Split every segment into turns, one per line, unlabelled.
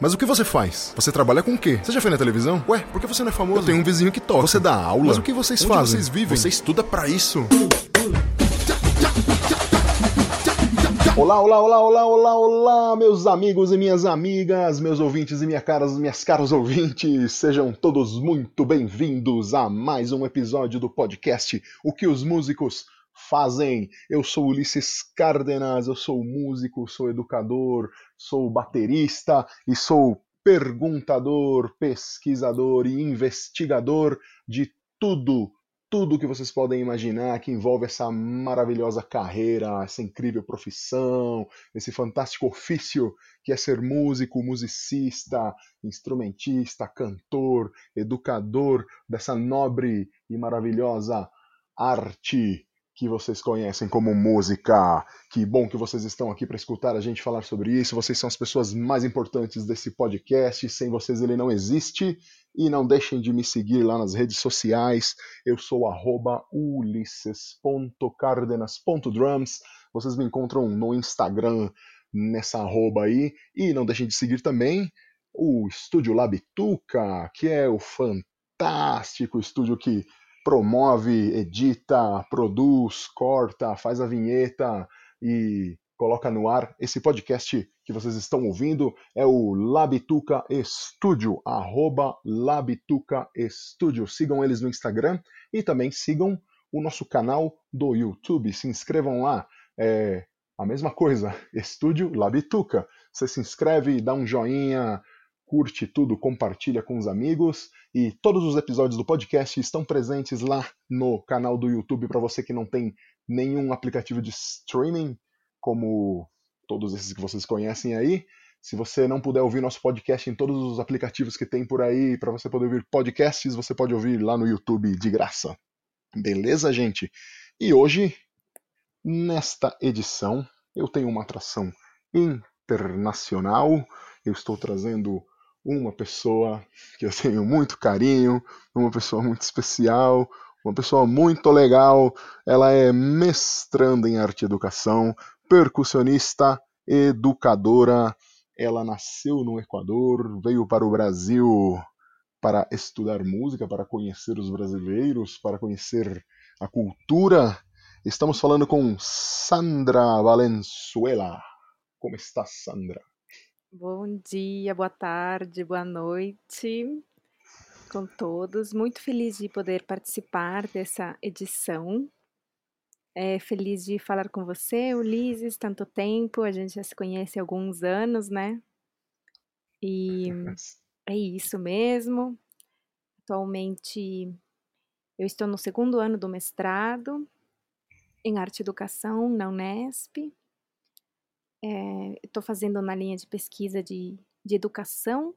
Mas o que você faz? Você trabalha com o quê? Você já foi na televisão? Ué, por que você não é famoso? Eu tenho um vizinho que toca. Você dá aula? Mas o que vocês
Onde
fazem?
vocês vivem?
Você estuda pra isso?
Olá, olá, olá, olá, olá, olá, meus amigos e minhas amigas, meus ouvintes e minhas caras, minhas caras ouvintes, sejam todos muito bem-vindos a mais um episódio do podcast O que os músicos fazem. Eu sou Ulisses Cárdenas, eu sou músico, sou educador, sou baterista e sou perguntador, pesquisador e investigador de tudo tudo que vocês podem imaginar que envolve essa maravilhosa carreira, essa incrível profissão, esse fantástico ofício que é ser músico, musicista, instrumentista, cantor, educador dessa nobre e maravilhosa arte que vocês conhecem como música. Que bom que vocês estão aqui para escutar a gente falar sobre isso. Vocês são as pessoas mais importantes desse podcast. Sem vocês ele não existe. E não deixem de me seguir lá nas redes sociais. Eu sou arroba ulisses.cardenas.drums. Vocês me encontram no Instagram nessa arroba aí. E não deixem de seguir também o Estúdio Labituca, que é o fantástico estúdio que promove, edita, produz, corta, faz a vinheta e coloca no ar esse podcast que vocês estão ouvindo é o Labituca Studio, arroba Labituca Studio. Sigam eles no Instagram e também sigam o nosso canal do YouTube. Se inscrevam lá. É a mesma coisa, Estúdio Labituca. Você se inscreve, dá um joinha, curte tudo, compartilha com os amigos e todos os episódios do podcast estão presentes lá no canal do YouTube para você que não tem nenhum aplicativo de streaming, como todos esses que vocês conhecem aí. Se você não puder ouvir nosso podcast em todos os aplicativos que tem por aí para você poder ouvir podcasts, você pode ouvir lá no YouTube de graça. Beleza, gente? E hoje, nesta edição, eu tenho uma atração internacional. Eu estou trazendo uma pessoa que eu tenho muito carinho, uma pessoa muito especial, uma pessoa muito legal. Ela é mestranda em arte e educação, percussionista, educadora. Ela nasceu no Equador, veio para o Brasil para estudar música, para conhecer os brasileiros, para conhecer a cultura. Estamos falando com Sandra Valenzuela. Como está, Sandra?
Bom dia, boa tarde, boa noite com todos. Muito feliz de poder participar dessa edição. É, feliz de falar com você, Ulisses, tanto tempo, a gente já se conhece há alguns anos, né? E é isso mesmo. Atualmente eu estou no segundo ano do mestrado em arte e educação na Unesp estou fazendo na linha de pesquisa de, de educação,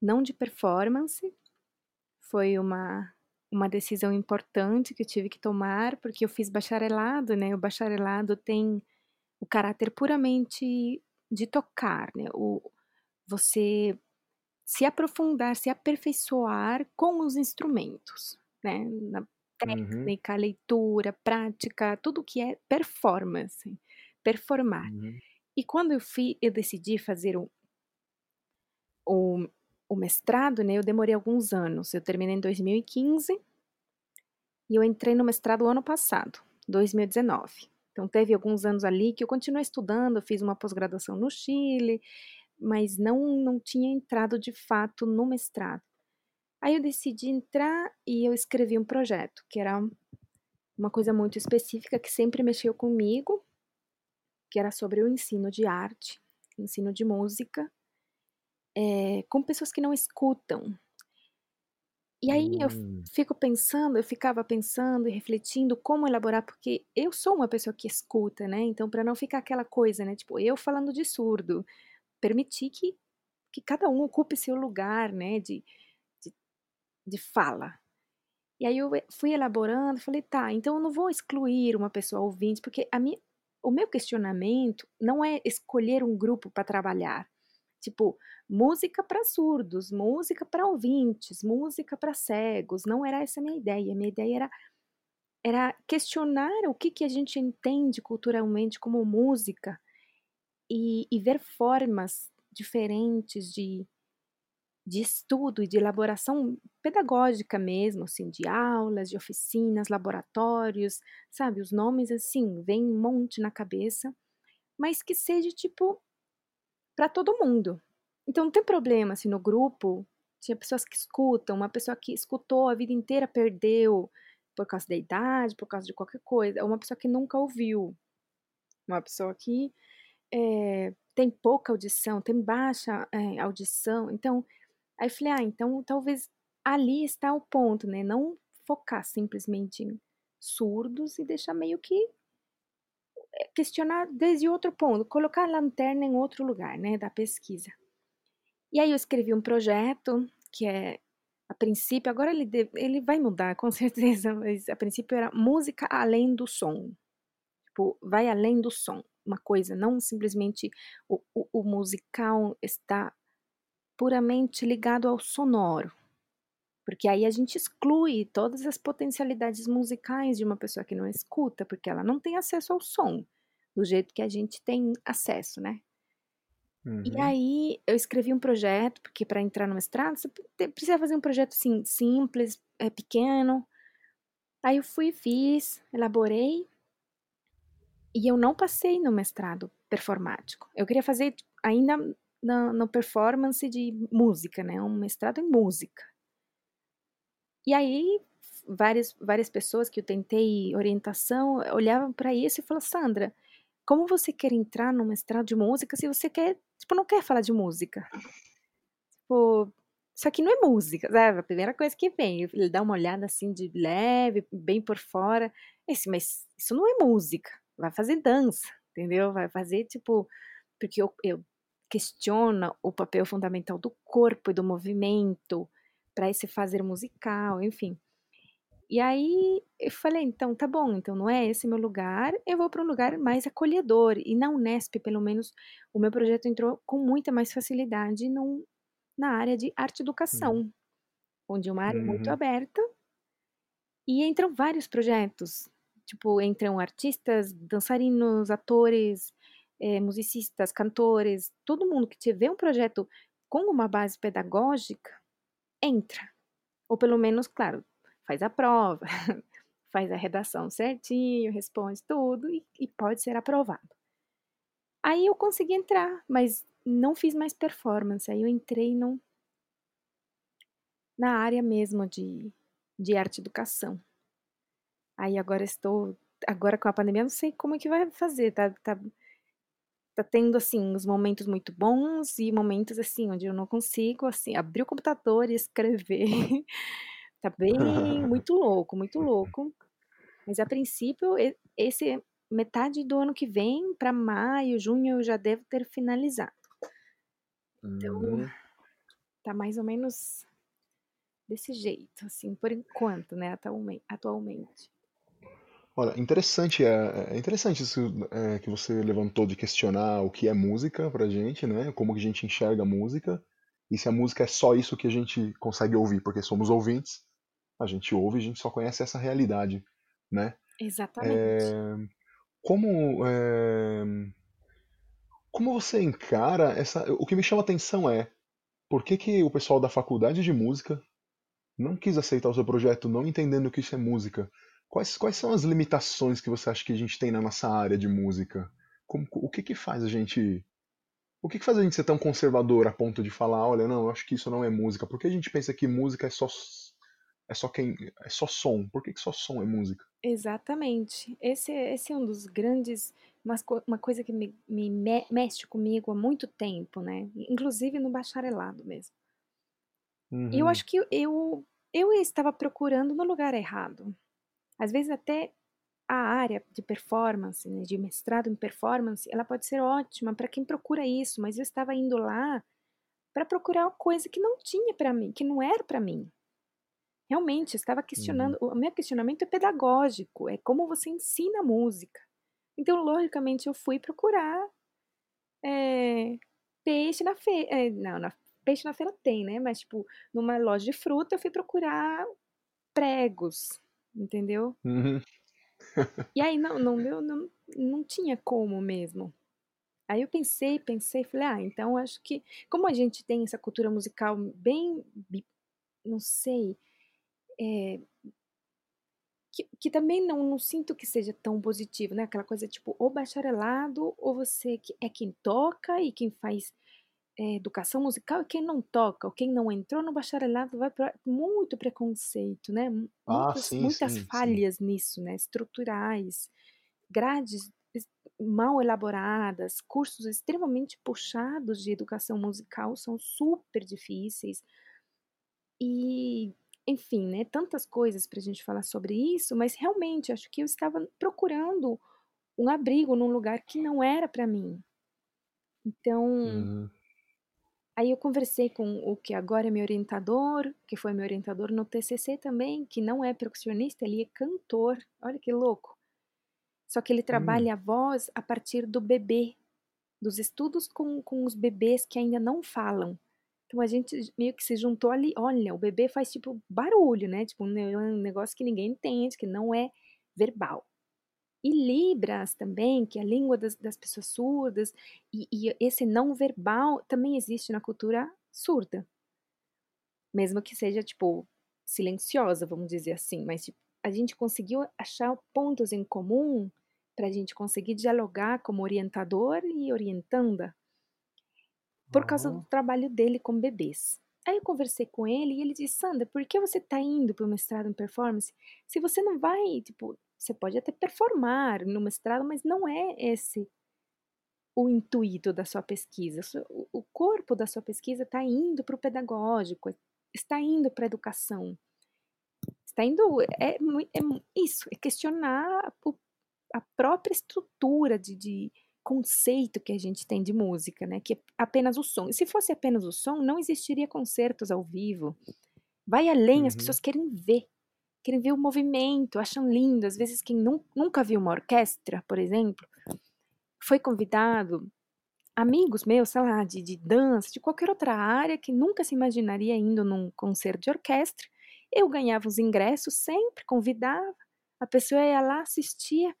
não de performance. Foi uma, uma decisão importante que eu tive que tomar, porque eu fiz bacharelado, né? O bacharelado tem o caráter puramente de tocar, né? O, você se aprofundar, se aperfeiçoar com os instrumentos, né? Na técnica, uhum. leitura, prática, tudo que é performance, performar. Uhum. E quando eu, fui, eu decidi fazer o, o, o, mestrado, né, eu demorei alguns anos. Eu terminei em 2015 e eu entrei no mestrado ano passado, 2019. Então teve alguns anos ali que eu continuei estudando, fiz uma pós-graduação no Chile, mas não, não tinha entrado de fato no mestrado. Aí eu decidi entrar e eu escrevi um projeto, que era uma coisa muito específica que sempre mexeu comigo, que era sobre o ensino de arte, ensino de música, é, com pessoas que não escutam. E aí hum. eu fico pensando, eu ficava pensando e refletindo como elaborar, porque eu sou uma pessoa que escuta, né? Então, para não ficar aquela coisa, né? Tipo, eu falando de surdo, permitir que, que cada um ocupe seu lugar, né? De, de, de fala. E aí eu fui elaborando, falei, tá, então eu não vou excluir uma pessoa ouvinte, porque a minha, o meu questionamento não é escolher um grupo para trabalhar. Tipo, música para surdos, música para ouvintes, música para cegos. Não era essa a minha ideia. Minha ideia era, era questionar o que, que a gente entende culturalmente como música e, e ver formas diferentes de, de estudo e de elaboração pedagógica mesmo, assim, de aulas, de oficinas, laboratórios, sabe? Os nomes, assim, vem um monte na cabeça, mas que seja, tipo, para todo mundo. Então não tem problema, assim, no grupo, tinha pessoas que escutam, uma pessoa que escutou a vida inteira perdeu por causa da idade, por causa de qualquer coisa, uma pessoa que nunca ouviu, uma pessoa que é, tem pouca audição, tem baixa é, audição, então, aí falei, ah, então talvez ali está o ponto, né, não focar simplesmente em surdos e deixar meio que eh, questionar desde outro ponto, colocar a lanterna em outro lugar, né, da pesquisa. E aí eu escrevi um projeto que é, a princípio, agora ele, ele vai mudar com certeza, mas a princípio era música além do som. Tipo, vai além do som. Uma coisa, não simplesmente o, o, o musical está puramente ligado ao sonoro. Porque aí a gente exclui todas as potencialidades musicais de uma pessoa que não escuta, porque ela não tem acesso ao som, do jeito que a gente tem acesso, né? Uhum. E aí eu escrevi um projeto, porque para entrar no mestrado você precisa fazer um projeto assim, simples, é, pequeno. Aí eu fui, fiz, elaborei, e eu não passei no mestrado performático. Eu queria fazer ainda no, no performance de música, né? Um mestrado em música. E aí várias, várias pessoas que eu tentei orientação olhavam para isso e falavam, Sandra, como você quer entrar no mestrado de música se você quer, tipo, não quer falar de música? Tipo, isso aqui não é música, sabe? A primeira coisa que vem, ele dá uma olhada assim de leve, bem por fora, esse, mas isso não é música, vai fazer dança, entendeu? Vai fazer, tipo, porque eu, eu questiono o papel fundamental do corpo e do movimento para esse fazer musical, enfim. E aí eu falei, então tá bom, então não é esse meu lugar, eu vou para um lugar mais acolhedor. E na Unesp, pelo menos, o meu projeto entrou com muita mais facilidade num, na área de arte educação, uhum. onde é uma área uhum. muito aberta. E entram vários projetos, tipo, entram artistas, dançarinos, atores, é, musicistas, cantores, todo mundo que tiver um projeto com uma base pedagógica, entra. Ou pelo menos, claro, faz a prova, faz a redação certinho, responde tudo e, e pode ser aprovado. Aí eu consegui entrar, mas não fiz mais performance. Aí eu entrei no, na área mesmo de, de arte educação. Aí agora estou, agora com a pandemia, não sei como é que vai fazer, tá, tá, tá tendo, assim, os momentos muito bons e momentos, assim, onde eu não consigo, assim, abrir o computador e escrever. Tá bem muito louco, muito louco. Mas a princípio, esse metade do ano que vem, para maio, junho, eu já devo ter finalizado. Então, uhum. tá mais ou menos desse jeito, assim, por enquanto, né, atualmente.
Olha, interessante, é, é interessante isso é, que você levantou de questionar o que é música pra gente, né, como que a gente enxerga a música, e se a música é só isso que a gente consegue ouvir, porque somos ouvintes, a gente ouve, a gente só conhece essa realidade, né?
Exatamente. É,
como é, como você encara essa? O que me chama atenção é por que, que o pessoal da faculdade de música não quis aceitar o seu projeto, não entendendo que isso é música? Quais, quais são as limitações que você acha que a gente tem na nossa área de música? Como, o que que faz a gente o que, que faz a gente ser tão conservador a ponto de falar, olha, não, eu acho que isso não é música? Por que a gente pensa que música é só é só quem é só som. Por que, que só som é música?
Exatamente. Esse, esse é um dos grandes. Uma, coisa que me, me mexe comigo há muito tempo, né? Inclusive no bacharelado mesmo. Uhum. E eu uhum. acho que eu, eu estava procurando no lugar errado. Às vezes, até a área de performance, né, de mestrado em performance, ela pode ser ótima para quem procura isso, mas eu estava indo lá para procurar uma coisa que não tinha para mim, que não era para mim. Realmente, eu estava questionando, uhum. o meu questionamento é pedagógico, é como você ensina música. Então, logicamente, eu fui procurar é, peixe na feira. É, não, na, peixe na feira tem, né? Mas, tipo, numa loja de fruta, eu fui procurar pregos, entendeu?
Uhum.
e aí, não, não, deu, não, não tinha como mesmo. Aí eu pensei, pensei, falei, ah, então acho que, como a gente tem essa cultura musical bem, não sei, é, que, que, também não, não sinto que seja tão positivo, né? Aquela coisa tipo, ou bacharelado, ou você é quem toca e quem faz educação musical e quem não toca, ou quem não entrou no bacharelado vai para muito preconceito, né?
Ah,
muitas,
sim,
muitas
sim, sim.
falhas nisso, né? Estruturais, grades mal elaboradas, cursos extremamente puxados de educação musical são super difíceis. E, enfim, né, tantas coisas para a gente falar sobre isso, mas realmente acho que eu estava procurando um abrigo num lugar que não era para mim. Então,
Uhum.
Aí eu conversei com o que agora é meu orientador, que foi meu orientador no TCC também, que não é percussionista, ele é cantor. Olha que louco. Só que ele
Hum.
trabalha a voz a partir do bebê, dos estudos com, com os bebês que ainda não falam. Então a gente meio que se juntou ali. Olha, o bebê faz tipo barulho, né? Tipo um negócio que ninguém entende, que não é verbal. E Libras também, que é a língua das, das pessoas surdas, e, e esse não verbal também existe na cultura surda. Mesmo que seja, tipo, silenciosa, vamos dizer assim, mas tipo, a gente conseguiu achar pontos em comum para a gente conseguir dialogar como orientador e orientanda por causa do trabalho dele com bebês. Aí eu conversei com ele e ele disse, Sandra, por que você está indo para o mestrado em performance se você não vai, tipo, você pode até performar no mestrado, mas não é esse o intuito da sua pesquisa. O- corpo da sua pesquisa está indo para o pedagógico, está indo para a educação. Está indo, é, é mu- isso, é questionar a própria estrutura de, de conceito que a gente tem de música, né? Que é apenas o som. E se fosse apenas o som, não existiria concertos ao vivo. Vai além, as
Uhum.
pessoas querem ver, querem ver o movimento, acham lindo. Às vezes, quem nun- nunca viu uma orquestra, por exemplo, foi convidado, amigos meus, sei lá, de, de dança, de qualquer outra área, que nunca se imaginaria indo num concerto de orquestra. Eu ganhava os ingressos sempre, convidava, a pessoa ia lá, assistia.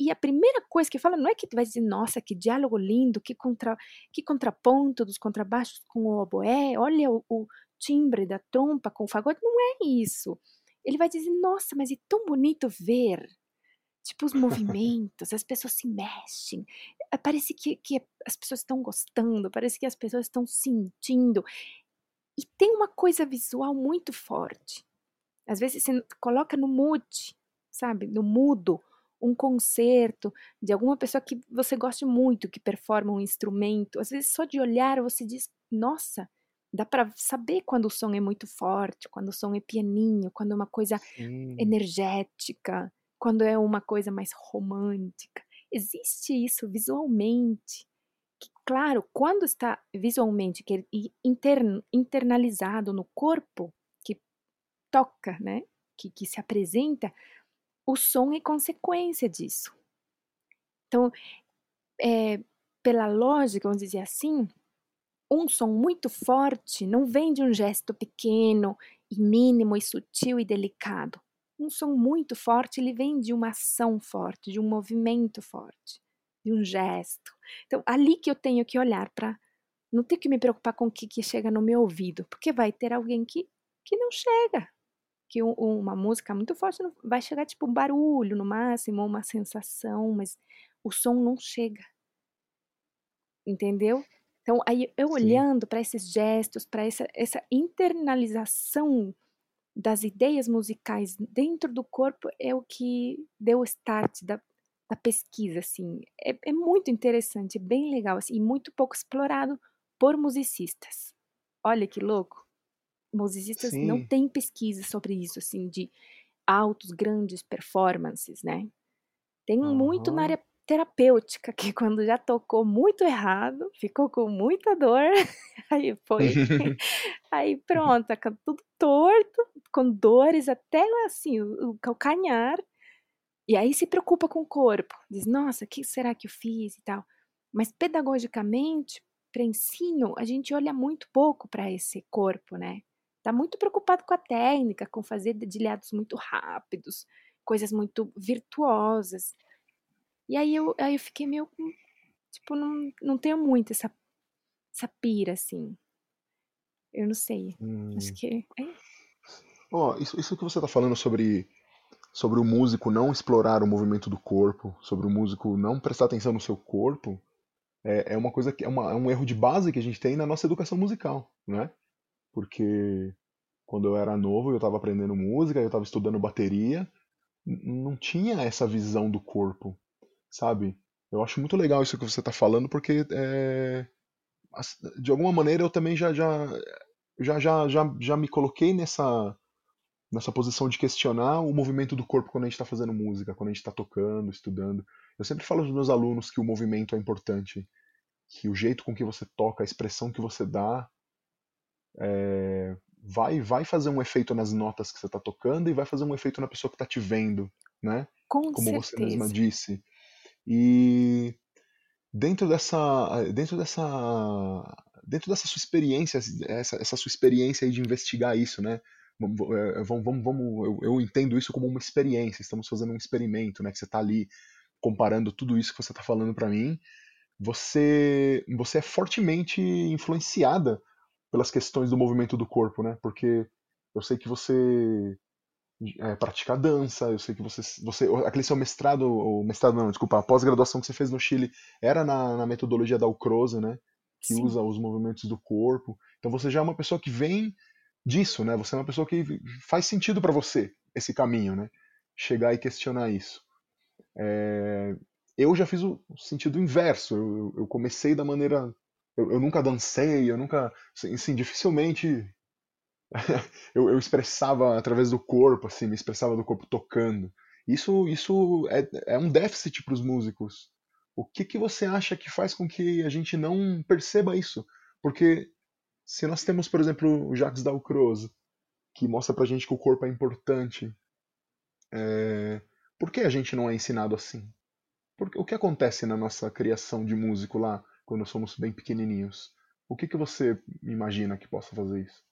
E a primeira coisa que fala não é que tu vai dizer, nossa, que diálogo lindo, que, contra, que contraponto dos contrabaixos com o oboé, olha o, o timbre da trompa com o fagote. Não é isso. Ele vai dizer, nossa, mas é tão bonito ver. Tipo, os movimentos, as pessoas se mexem. Eh, Parece que, que as pessoas estão gostando, parece que as pessoas estão sentindo. E tem uma coisa visual muito forte. Às vezes você coloca no mood, sabe? No mudo, um concerto de alguma pessoa que você goste muito, que performa um instrumento. Às vezes só de olhar você diz, nossa, dá para saber quando o som é muito forte, quando o som é pianinho, quando é uma coisa
Sim.
energética, quando é uma coisa mais romântica. Existe isso visualmente. Que, claro, quando está visualmente que é intern, internalizado no corpo, que toca, né? Que, que se apresenta, o som é consequência disso. Então, é, pela lógica, vamos dizer assim, um som muito forte não vem de um gesto pequeno e mínimo e sutil e delicado. Um som muito forte, ele vem de uma ação forte, de um movimento forte, de um gesto. Então, ali que eu tenho que olhar para não ter que me preocupar com o que, que chega no meu ouvido, porque vai ter alguém que, que não chega. Que um, uma música muito forte não, vai chegar tipo um barulho no máximo, uma sensação, mas o som não chega. Entendeu? Então, aí eu
Sim.
olhando para esses gestos, para essa, essa internalização das ideias musicais dentro do corpo é o que deu o start da, da pesquisa, assim. É, é muito interessante, bem legal, assim, e muito pouco explorado por musicistas. Olha que louco. Musicistas não
Sim.
têm pesquisa sobre isso, assim, de altos, grandes performances, né? Tem muito na área terapêutica, que quando já tocou muito errado, ficou com muita dor, aí foi, aí pronto, tudo torto, com dores até assim, o, o calcanhar, e aí se preocupa com o corpo, diz, nossa, o que será que eu fiz e tal. Mas pedagogicamente, para ensino, a gente olha muito pouco para esse corpo, né? Tá muito preocupado com a técnica, com fazer dedilhados muito rápidos, coisas muito virtuosas. E aí eu, aí eu fiquei meio, tipo, não, não tenho muito essa, essa pira, assim. Eu não sei. Hum. Acho que. É.
Oh, isso, isso que você tá falando sobre, sobre o músico não explorar o movimento do corpo, sobre o músico não prestar atenção no seu corpo, é, é uma coisa que é, uma, é um erro de base que a gente tem na nossa educação musical, né? Porque quando eu era novo, eu estava aprendendo música, eu estava estudando bateria, não tinha essa visão do corpo, sabe? Eu acho muito legal isso que você está falando, porque é, de alguma maneira eu também já já, já, já, já, já me coloquei nessa, nessa posição de questionar o movimento do corpo quando a gente está fazendo música, quando a gente está tocando, estudando. Eu sempre falo aos meus alunos que o movimento é importante, que o jeito com que você toca, a expressão que você dá, é, vai vai fazer um efeito nas notas que você está tocando e vai fazer um efeito na pessoa que está te vendo, né?
Com
Como
certeza.
você mesma disse. E dentro dessa dentro dessa dentro dessa sua experiência, essa, essa sua experiência de investigar isso, né? Vamos, vamos, vamos eu, eu, entendo isso como uma experiência. Estamos fazendo um experimento, né? Que você está ali comparando tudo isso que você está falando para mim. Você, você é fortemente influenciada pelas questões do movimento do corpo, né? Porque eu sei que você é, pratica dança, eu sei que você, você aquele seu mestrado, ou mestrado não, desculpa, a pós-graduação que você fez no Chile era na, na metodologia da Ucrose, né? Que Sim. usa os movimentos do corpo. Então você já é uma pessoa que vem disso, né? Você é uma pessoa que faz sentido para você esse caminho, né? Chegar e questionar isso. É... Eu já fiz o sentido inverso. Eu, eu comecei da maneira eu, eu nunca dancei, eu nunca. Assim dificilmente eu, eu, expressava através do corpo, assim, me expressava do corpo tocando. Isso, isso é, é um déficit para os músicos. O que, que você acha que faz com que a gente não perceba isso? Porque se nós temos, por exemplo, o Jacques Dalcroze, que mostra pra gente que o corpo é importante, é... por que a gente não é ensinado assim? Porque, o que acontece na nossa criação de músico lá? quando somos bem pequenininhos. O que, que você imagina que possa fazer isso?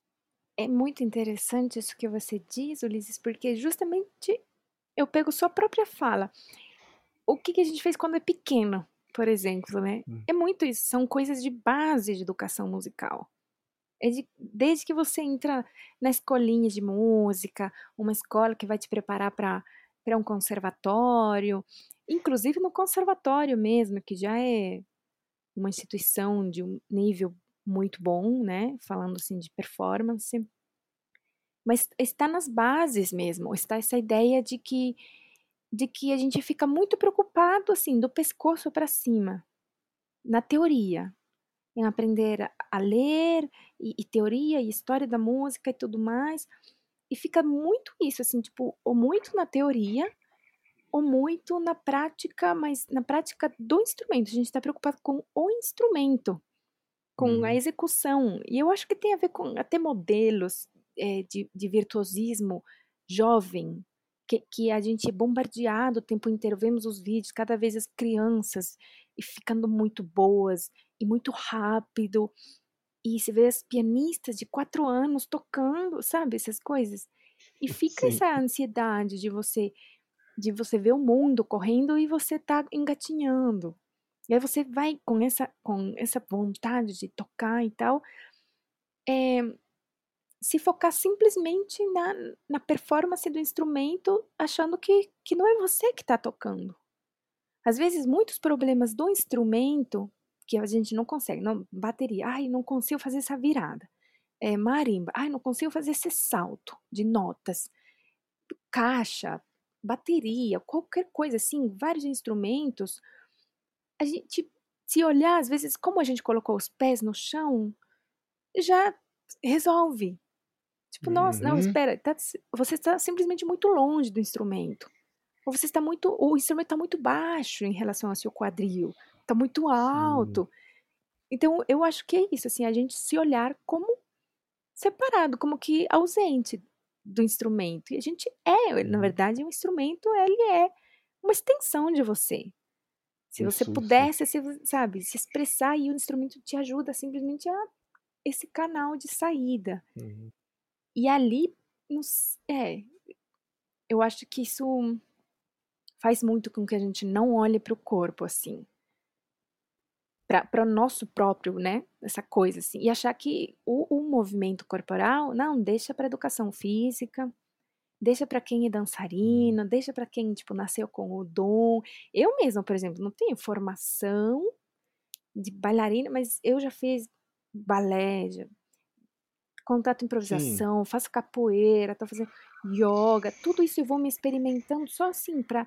É muito interessante isso que você diz, Ulisses, porque justamente eu pego sua própria fala. O que, que a gente fez quando é pequeno, por exemplo, né? Hum. É muito isso, são coisas de base de educação musical. É de, desde que você entra na escolinha de música, uma escola que vai te preparar para um conservatório, inclusive no conservatório mesmo, que já é uma instituição de um nível muito bom, né? Falando assim de performance. Mas está nas bases mesmo, está essa ideia de que de que a gente fica muito preocupado assim do pescoço para cima, na teoria, em aprender a ler e, e, teoria e história da música e tudo mais, e fica muito isso assim, tipo, ou muito na teoria ou muito na prática, mas na prática do instrumento. A gente está preocupado com o instrumento, com a uhum. execução. E eu acho que tem a ver com até modelos é, de, de virtuosismo jovem, que, que, a gente é bombardeado o tempo inteiro. Vemos os vídeos, cada vez as crianças e ficando muito boas e muito rápido. E se vê as pianistas de quatro anos tocando, sabe, essas coisas. E fica Sim. essa ansiedade de você de você ver o mundo correndo e você tá engatinhando. E aí você vai com essa, com essa vontade de tocar e tal, é, se focar simplesmente na, na performance do instrumento, achando que, que não é você que está tocando. Às vezes, muitos problemas do instrumento que a gente não consegue, não, bateria, ai, não consigo fazer essa virada. É, marimba, ai, não consigo fazer esse salto de notas. Caixa, bateria, qualquer coisa assim, vários instrumentos, a gente se olhar, às vezes, como a gente colocou os pés no chão, já resolve. Tipo, uhum. nossa, não, uhum. espera, tá, você está simplesmente muito longe do instrumento. Ou você está muito, o instrumento está muito baixo em relação ao seu quadril, está muito alto. Sim. Então, eu acho que é isso, assim, a gente se olhar como separado, como que ausente do instrumento. E a gente é, na uhum. verdade, um instrumento, ele é uma extensão de você. Se você pudesse, se, sabe, se expressar e o instrumento te ajuda simplesmente a esse canal de saída. Uhum. E ali, nos, é, eu acho que isso faz muito com que a gente não olhe para o corpo assim. para o nosso próprio, né? Essa coisa assim. E achar que o, o movimento corporal, não, deixa para educação física, deixa para quem é dançarino, deixa para quem, tipo, nasceu com o dom. Eu mesma, por exemplo, não tenho formação de bailarina, mas eu já fiz balé, já contato improvisação, Sim. faço capoeira, tô fazendo yoga, tudo isso eu vou me experimentando só assim para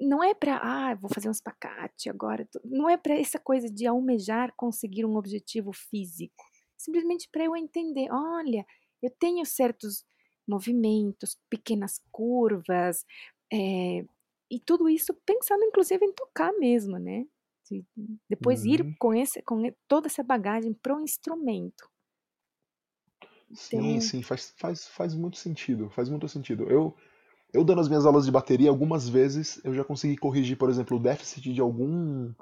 não é para, ah, vou fazer um espacate agora, não é para essa coisa de almejar conseguir um objetivo físico. Simplesmente para eu entender, olha, eu tenho certos movimentos, pequenas curvas, é, e tudo isso pensando inclusive em tocar mesmo, né? Depois uhum. ir com, esse, com toda essa bagagem para o instrumento.
Sim, então... sim, faz, faz, faz muito sentido, faz muito sentido. Eu, eu dando as minhas aulas de bateria, algumas vezes eu já consegui corrigir, por exemplo, o déficit de algum.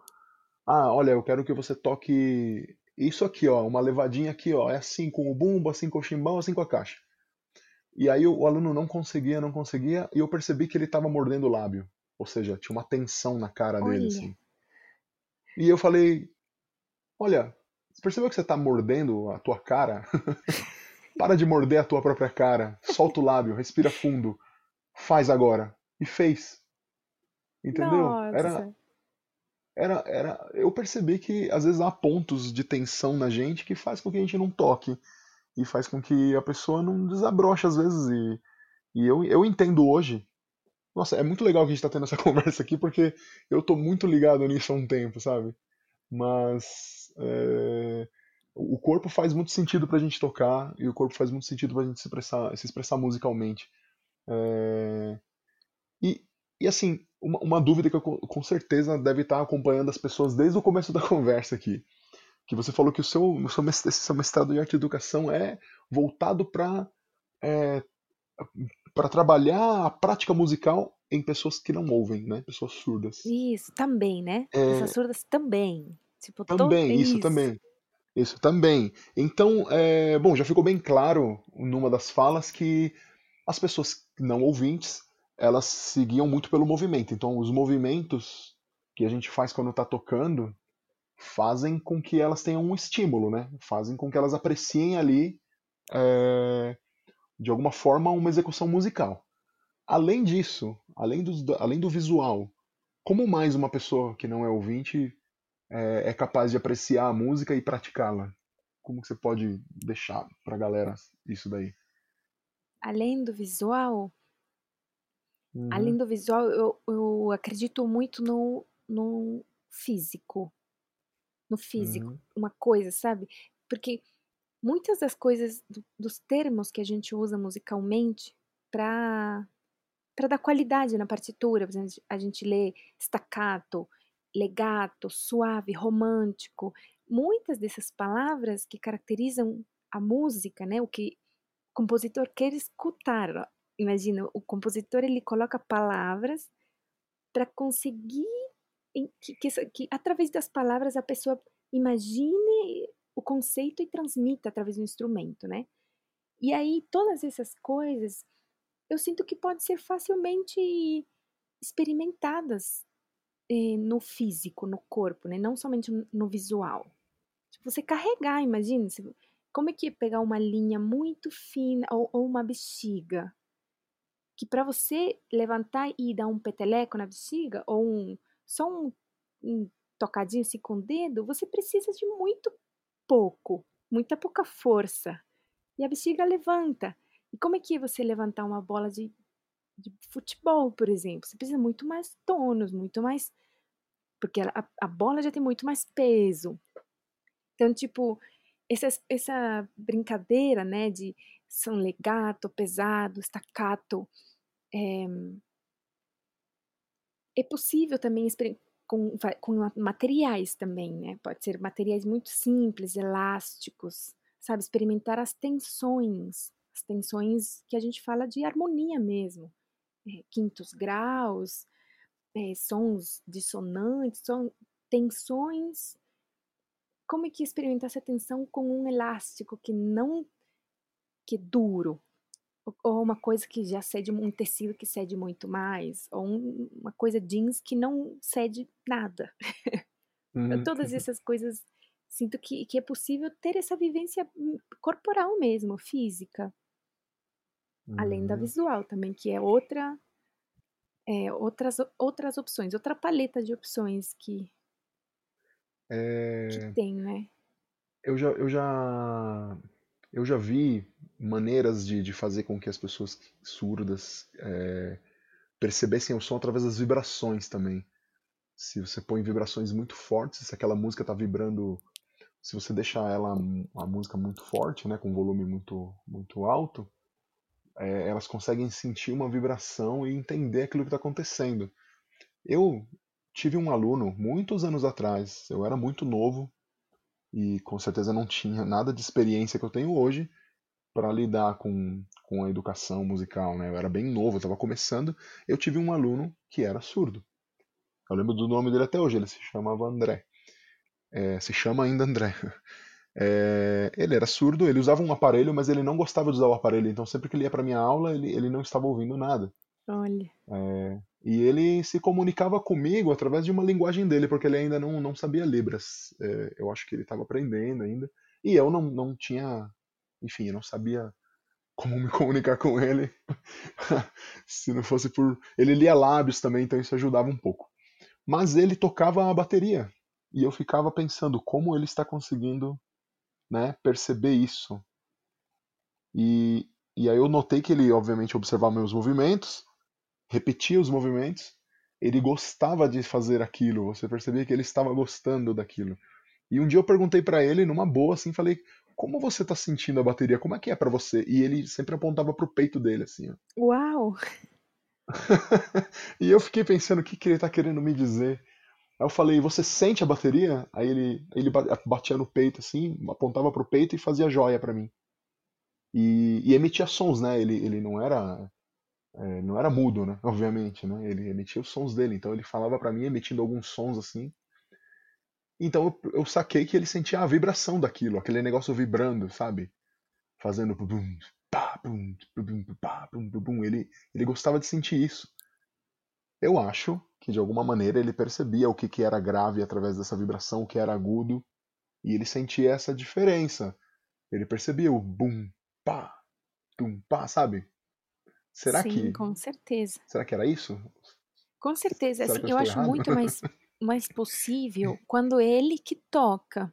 Ah, olha, eu quero que você toque isso aqui, ó, uma levadinha aqui, ó, é assim com o bumbo, assim com o chimbão, assim com a caixa. E aí o, o aluno não conseguia, não conseguia, e eu percebi que ele estava mordendo o lábio. Ou seja, tinha uma tensão na cara olha. dele, assim. E eu falei, olha, você percebeu que você está mordendo a tua cara? Para de morder a tua própria cara. Solta o lábio, respira fundo faz agora. E fez. Entendeu?
Nossa.
Era, era, era. Eu percebi que às vezes há pontos de tensão na gente que faz com que a gente não toque. E faz com que a pessoa não desabroche às vezes. E, e eu, eu entendo hoje. Nossa, é muito legal que a gente tá tendo essa conversa aqui, porque eu tô muito ligado nisso há um tempo, sabe? Mas. É, o corpo faz muito sentido pra gente tocar, e o corpo faz muito sentido pra gente se expressar, se expressar musicalmente. É... E, e assim, uma, uma, dúvida que eu com certeza deve estar acompanhando as pessoas desde o começo da conversa aqui. Que você falou que o seu, o seu, seu mestrado em arte e educação é voltado para é, para trabalhar a prática musical em pessoas que não ouvem, né? Pessoas surdas.
Isso, também, né? É... Pessoas surdas também. Tipo,
também, isso, isso, também. Isso também. Então, é, bom, já ficou bem claro numa das falas que as pessoas não ouvintes, elas seguiam muito pelo movimento. Então, os movimentos que a gente faz quando está tocando fazem com que elas tenham um estímulo, né? Fazem com que elas apreciem ali, é, de alguma forma, uma execução musical. Além disso, além do, além do visual, como mais uma pessoa que não é ouvinte é, é capaz de apreciar a música e praticá-la? Como você pode deixar para a galera isso daí?
além do visual, uhum. além do visual, eu, eu acredito muito no, no físico. No físico, uhum. uma coisa, sabe? Porque muitas das coisas, do, dos termos que a gente usa musicalmente para para dar qualidade na partitura, por exemplo, a gente lê staccato, legato, suave, romântico, muitas dessas palavras que caracterizam a música, né, o que compositor quer escutar. Imagina, o compositor ele coloca palavras para conseguir que, que, que, através das palavras a pessoa imagine o conceito e transmita através do instrumento, né? E aí todas essas coisas eu sinto que pode ser facilmente experimentadas eh, no físico, no corpo, né? Não somente no visual. Tipo, você carregar, imagina, como é que é pegar uma linha muito fina ou, ou uma bexiga? Que para você levantar e dar um peteleco na bexiga, ou um, só um, um tocadinho assim com o dedo, você precisa de muito pouco, muita pouca força. E a bexiga levanta. E como é que é você levantar uma bola de, de futebol, por exemplo? Você precisa muito mais tônus, muito mais. Porque a, a bola já tem muito mais peso. Então, tipo, essa, essa brincadeira, né, de são legato, pesado, staccato, é, é possível também com, com materiais também, né? Pode ser materiais muito simples, elásticos, sabe? Experimentar as tensões, as tensões que a gente fala de harmonia mesmo, é, quintos graus, é, sons dissonantes, são tensões como é que experimentar essa tensão com um elástico que não que é duro ou uma coisa que já cede um tecido que cede muito mais ou um, uma coisa jeans que não cede nada
Uhum.
Todas essas coisas, sinto que, que é possível ter essa vivência hum, corporal mesmo, física. Além da
Uhum.
visual também, que é outra é, outras, outras opções, outra paleta de opções que, que
É,
tem, né?
eu já, eu já, eu já vi maneiras de, de fazer com que as pessoas surdas é, percebessem o som através das vibrações também. Se você põe vibrações muito fortes, se aquela música está vibrando, se você deixar ela a música muito forte, né, com volume muito muito alto, é, elas conseguem sentir uma vibração e entender aquilo que está acontecendo. Eu tive um aluno muitos anos atrás, eu era muito novo e com certeza não tinha nada de experiência que eu tenho hoje para lidar com, com a educação musical, né? Eu era bem novo, eu estava começando. Eu tive um aluno que era surdo. Eu lembro do nome dele até hoje, ele se chamava André. É, se chama ainda André. É, ele era surdo, ele usava um aparelho, mas ele não gostava de usar o aparelho, então sempre que ele ia para minha aula, ele, ele não estava ouvindo nada.
Olha,
É, e ele se comunicava comigo através de uma linguagem dele, porque ele ainda não, não sabia Libras. É, eu acho que ele estava aprendendo ainda. E eu não, não tinha. Enfim, eu não sabia como me comunicar com ele. se não fosse por. Ele lia lábios também, então isso ajudava um pouco. Mas ele tocava a bateria. E eu ficava pensando como ele está conseguindo né, perceber isso. E, e aí eu notei que ele, obviamente, observava meus movimentos, repetia os movimentos, ele gostava de fazer aquilo, você percebia que ele estava gostando daquilo. E um dia eu perguntei para ele, numa boa, assim, falei, como você tá sentindo a bateria? Como é que é para você? E ele sempre apontava pro peito dele, assim, ó.
uau!
e eu fiquei pensando, o que, que ele tá querendo me dizer? Aí eu falei, você sente a bateria? Aí ele, ele batia no peito, assim, apontava pro peito e fazia joia para mim. E, e, emitia sons, né? Ele, ele não era é, não era mudo, né? Obviamente, né? Ele emitia os sons dele, então ele falava para mim emitindo alguns sons assim. Então eu, eu, saquei que ele sentia a vibração daquilo, aquele negócio vibrando, sabe? Fazendo bum, pá, bum, bum, pá, bum, bum. Ele, ele gostava de sentir isso. Eu acho que de alguma maneira ele percebia o que, que era grave através dessa vibração, o que era agudo, e ele sentia essa diferença. Ele percebia o bum, pá, tum, pá, sabe? Será
Sim,
que.
com certeza.
Será que era isso?
Com certeza. Assim,
eu
eu acho
errado?
muito mais, mais possível quando ele que toca.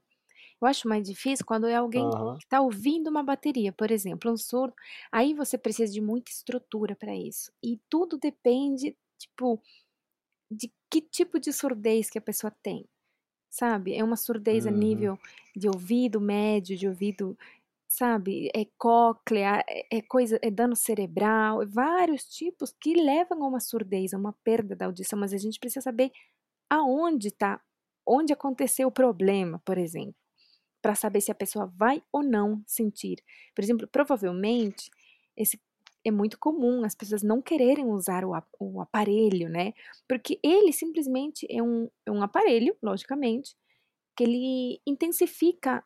Eu acho mais difícil quando é alguém
Aham.
que está ouvindo uma bateria, por exemplo, um surdo. Aí você precisa de muita estrutura para isso. E tudo depende, tipo, de que tipo de surdez que a pessoa tem. Sabe? É uma surdez a
Uhum.
nível de ouvido médio, de ouvido, sabe? É cóclea, é, é coisa, é dano cerebral, é vários tipos que levam a uma surdez, a uma perda da audição, mas a gente precisa saber aonde está, onde aconteceu o problema, por exemplo, para saber se a pessoa vai ou não sentir. Por exemplo, provavelmente esse é muito comum as pessoas não quererem usar o, o aparelho, né? Porque ele simplesmente é um, é um aparelho, logicamente, que ele intensifica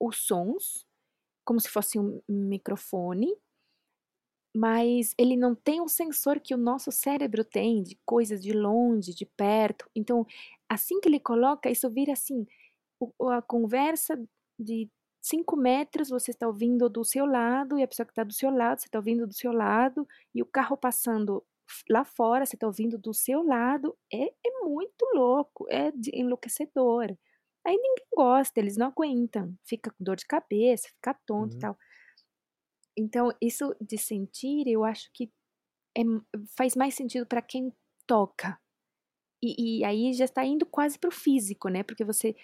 os sons, como se fosse um microfone, mas ele não tem o sensor que o nosso cérebro tem de coisas de longe, de perto. Então, assim que ele coloca, isso vira assim, a conversa de cinco metros, você está ouvindo do seu lado, e a pessoa que está do seu lado, você está ouvindo do seu lado, e o carro passando lá fora, você está ouvindo do seu lado. É, é muito louco, é de- enlouquecedor. Aí ninguém gosta, eles não aguentam, fica com dor de cabeça, fica tonto e
Uhum.
tal. Então, isso de sentir, eu acho que é faz mais sentido para quem toca. E, e aí já está indo quase para o físico, né? Porque você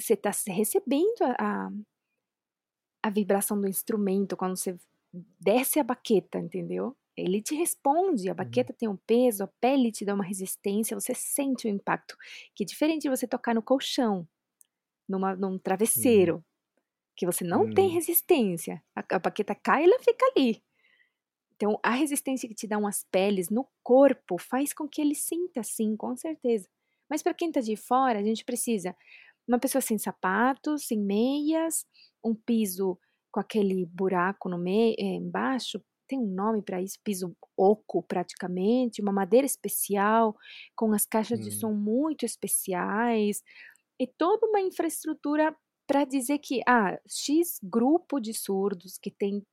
você está recebendo a, a, a vibração do instrumento quando você desce a baqueta, entendeu? Ele te responde, a
Uhum.
baqueta tem um peso, a pele te dá uma resistência, você sente o impacto. Que é diferente de você tocar no colchão, numa, num
Uhum.
Que você não tem
Uhum.
resistência. A, a baqueta cai e ela fica ali. Então, a resistência que te dão as peles no corpo faz com que ele sinta assim, com certeza. Mas para quem tá de fora, a gente precisa uma pessoa sem sapatos, sem meias, um piso com aquele buraco no meio, é, embaixo, tem um nome para isso, piso oco praticamente, uma madeira especial, com as caixas de
Hum.
som muito especiais, é toda uma infraestrutura para dizer que ah, X grupo de surdos que tem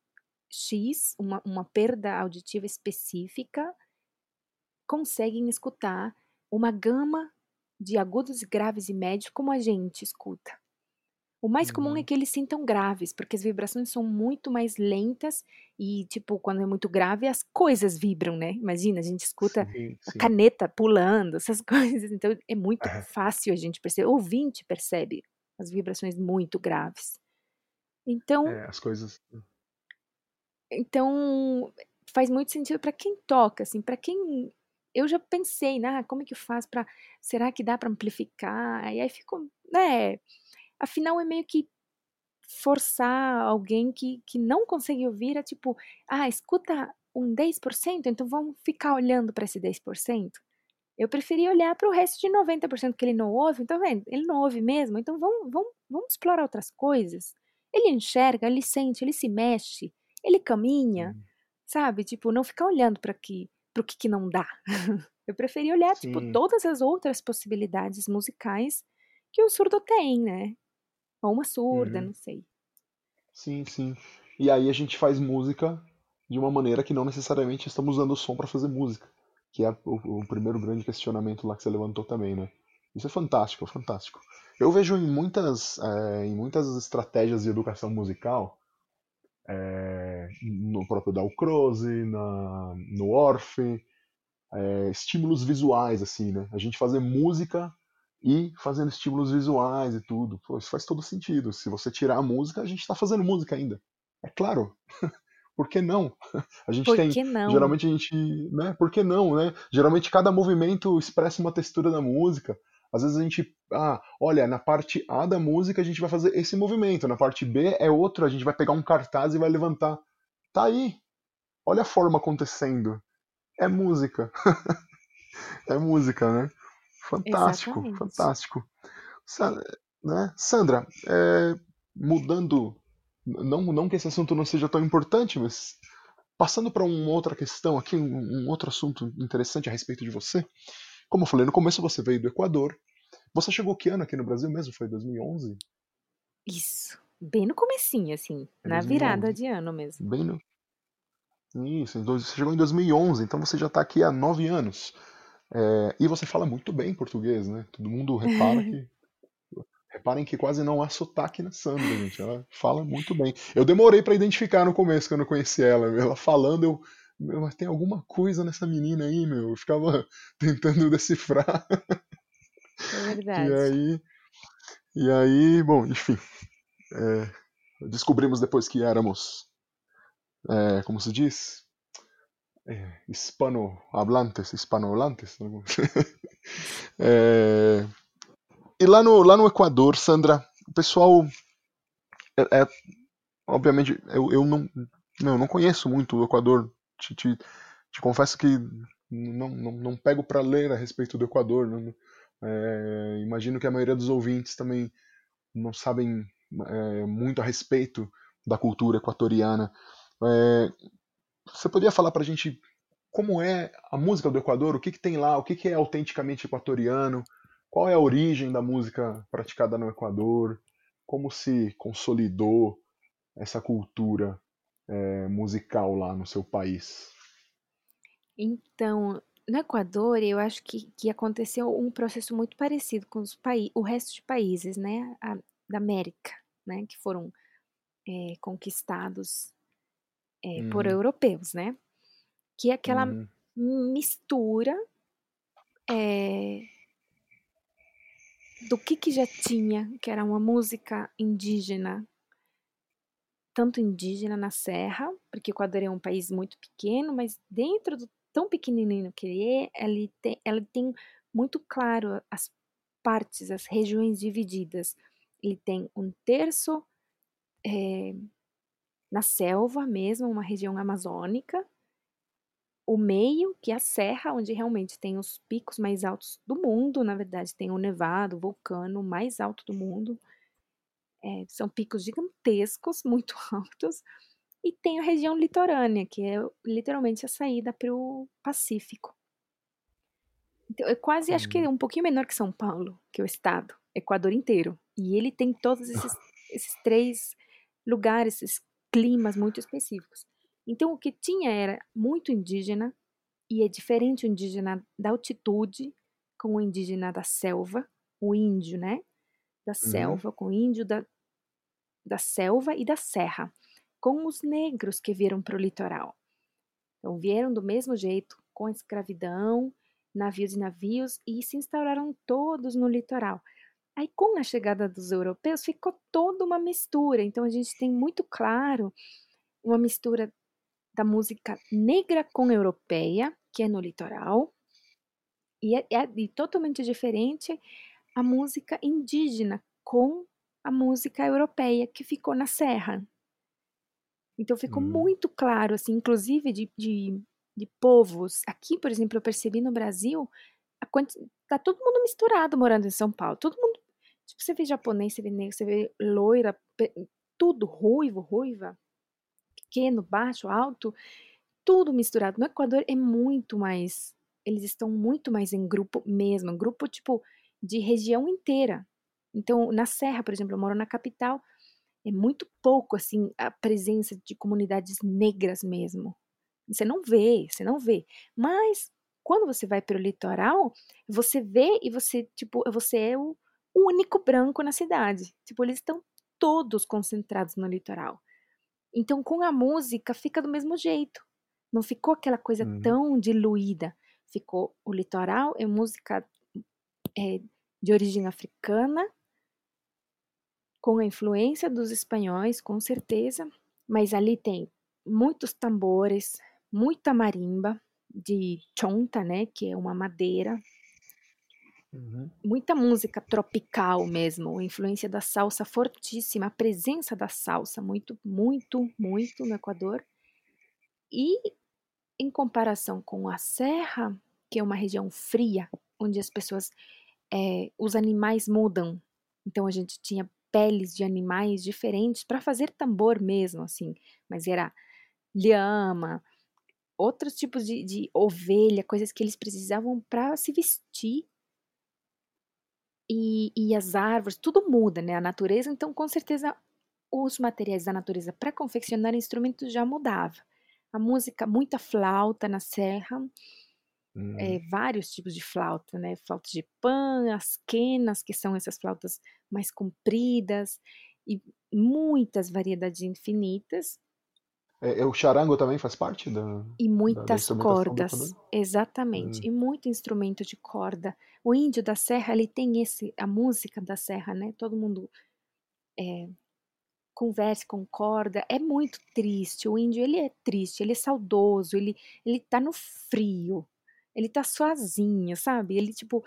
X, uma, uma perda auditiva específica, conseguem escutar uma gama de agudos, graves e médios como a gente escuta. O mais uhum. comum é uhum. que eles sintam graves, porque as vibrações são muito mais lentas e, tipo, quando é muito grave, as coisas vibram, né? Imagina, a gente escuta sim, sim. a caneta pulando, essas coisas. Então, é muito fácil a gente perceber. O ouvinte percebe as vibrações muito graves. Então.
É, as coisas. Hum.
Então, faz muito sentido para quem toca, assim, para quem. Eu já pensei, né? Como é que eu faço para. Será que dá para amplificar? E aí ficou. Né? Afinal, é meio que forçar alguém que, que não consegue ouvir a tipo, ah, escuta um 10%, então vamos ficar olhando para esse 10%. Eu preferi olhar para o resto de 90% que ele não ouve, então vendo, ele não ouve mesmo, então vamos, vamos, vamos explorar outras coisas. Ele enxerga, ele sente, ele se mexe, ele caminha, sabe? Tipo, não ficar olhando para que, o que, que não dá. Eu preferi olhar, tipo, Sim. tipo, todas as outras possibilidades musicais que o surdo tem, né? Ou uma surda, uhum. não sei.
Sim, sim. E aí a gente faz música de uma maneira que não necessariamente estamos usando o som para fazer música. Que é o, o, primeiro grande questionamento lá que você levantou também, né? Isso é fantástico, fantástico. Eu vejo em muitas, é, em muitas estratégias de educação musical, é, no próprio Dalcroze, na, no Orff, é, estímulos visuais, assim, né? A gente fazer música e fazendo estímulos visuais e tudo. Pô, isso faz todo sentido. Se você tirar a música, a gente está fazendo música ainda. É claro. Por que não? A gente
Por
tem.
Que não?
Geralmente a gente. Né? Por que não, né? Geralmente cada movimento expressa uma textura da música. Às vezes a gente. Ah, olha, na parte A da música a gente vai fazer esse movimento. Na parte B é outro, a gente vai pegar um cartaz e vai levantar. Tá aí. Olha a forma acontecendo. É música. é música, né? Fantástico, Exatamente. fantástico. Né? Sandra, é, mudando, não, não que esse assunto não seja tão importante, mas passando para uma outra questão aqui, um, um, outro assunto interessante a respeito de você. Como eu falei no começo, você veio do Equador. Você chegou que ano aqui no Brasil mesmo? Foi 2011?
Isso, bem no comecinho, assim, na 2011. virada de ano mesmo.
Bem no... Isso, você chegou em 2011, então você já está aqui há nove anos. É, e você fala muito bem português, né? Todo mundo repara que. Reparem que quase não há sotaque na Sandra, gente. Ela fala muito bem. Eu demorei para identificar no começo, quando eu conheci ela. Ela falando, eu. Meu, tem alguma coisa nessa menina aí, meu. Eu ficava tentando decifrar.
É verdade.
E aí. E aí, bom, enfim. É, descobrimos depois que éramos. É, como se diz? eh, hispanohablantes, hispanohablantes. é, e lá no, lá no Equador, Sandra, o pessoal. É, é obviamente, eu, eu não, não, não conheço muito o Equador. Te, te, te confesso que não, não, não pego para ler a respeito do Equador. Não, é, imagino que a maioria dos ouvintes também não sabem é, muito a respeito da cultura equatoriana. É, você poderia falar para a gente como é a música do Equador? O que, que tem lá? O que, que é autenticamente equatoriano? Qual é a origem da música praticada no Equador? Como se consolidou essa cultura é, musical lá no seu país?
Então, no Equador, eu acho que, que aconteceu um processo muito parecido com os o resto de países, né, a, da América, né, que foram é, conquistados é, por uhum. europeus, né? Que é aquela uhum. mistura é, do que, que já tinha, que era uma música indígena, tanto indígena na Serra, porque o Equador é um país muito pequeno, mas dentro do tão pequenininho que ele é, ele tem, ela tem muito claro as partes, as regiões divididas. Ele tem um terço é, na selva mesmo, uma região amazônica. O meio, que é a serra, onde realmente tem os picos mais altos do mundo, na verdade, tem o nevado, o vulcano mais alto do mundo. É, são picos gigantescos, muito altos. E tem a região litorânea, que é literalmente a saída para o Pacífico. Então, eu quase acho que é um pouquinho menor que São Paulo, que é o estado. Equador inteiro. E ele tem todos esses, esses três lugares, esses climas muito específicos. Então, o que tinha era muito indígena, e é diferente o indígena da altitude com o indígena da selva, o índio, né? Da
Uhum.
selva, com o índio da, da selva e da serra, com os negros que vieram para o litoral. Então, vieram do mesmo jeito, com a escravidão, navios e navios, e se instauraram todos no litoral. Aí, com a chegada dos europeus, ficou toda uma mistura. Então, a gente tem muito claro uma mistura da música negra com europeia, que é no litoral, e é, é e totalmente diferente a música indígena com a música europeia, que ficou na serra. Então ficou
Hum.
muito claro, assim, inclusive de, de, de povos. Aqui, por exemplo, eu percebi no Brasil, quanti... tá todo mundo misturado morando em São Paulo. Todo mundo. Tipo, você vê japonês, você vê negro, você vê loira, tudo ruivo, ruiva, pequeno, baixo, alto, tudo misturado. No Equador é muito mais. Eles estão muito mais em grupo mesmo, grupo tipo de região inteira. Então, na Serra, por exemplo, eu moro na capital, é muito pouco assim a presença de comunidades negras mesmo. Você não vê, você não vê. Mas quando você vai para o litoral, você vê e você tipo, você é o único branco na cidade. Tipo, eles estão todos concentrados no litoral. Então, com a música fica do mesmo jeito. Não ficou aquela coisa
Uhum.
tão diluída. Ficou o litoral é música é, de origem africana, com a influência dos espanhóis, com certeza, mas ali tem muitos tambores, muita marimba de chonta, né, que é uma madeira,
Uhum.
muita música tropical mesmo, a influência da salsa fortíssima, a presença da salsa muito, muito, muito no Equador. E em comparação com a Serra, que é uma região fria, onde as pessoas, eh, os animais mudam. Então a gente tinha peles de animais diferentes para fazer tambor mesmo, assim, mas era lhama, outros tipos de, de ovelha, coisas que eles precisavam para se vestir. E, e as árvores, tudo muda, né? A natureza, então com certeza os materiais da natureza para confeccionar instrumentos já mudava. A música, muita flauta na serra,
Uhum.
é, vários tipos de flauta, né? Flauta de pan, as quenas, que são essas flautas mais compridas, e muitas variedades infinitas,
É, é, o charango também faz parte da,
e
da, da
muitas
do
cordas, exatamente,
Hum.
e muito instrumento de corda. O índio da serra, ele tem esse, a música da serra, né? Todo mundo é, conversa com corda, é muito triste. O índio, ele é triste, ele é saudoso, ele, ele tá no frio, ele tá sozinho, sabe? Ele, tipo,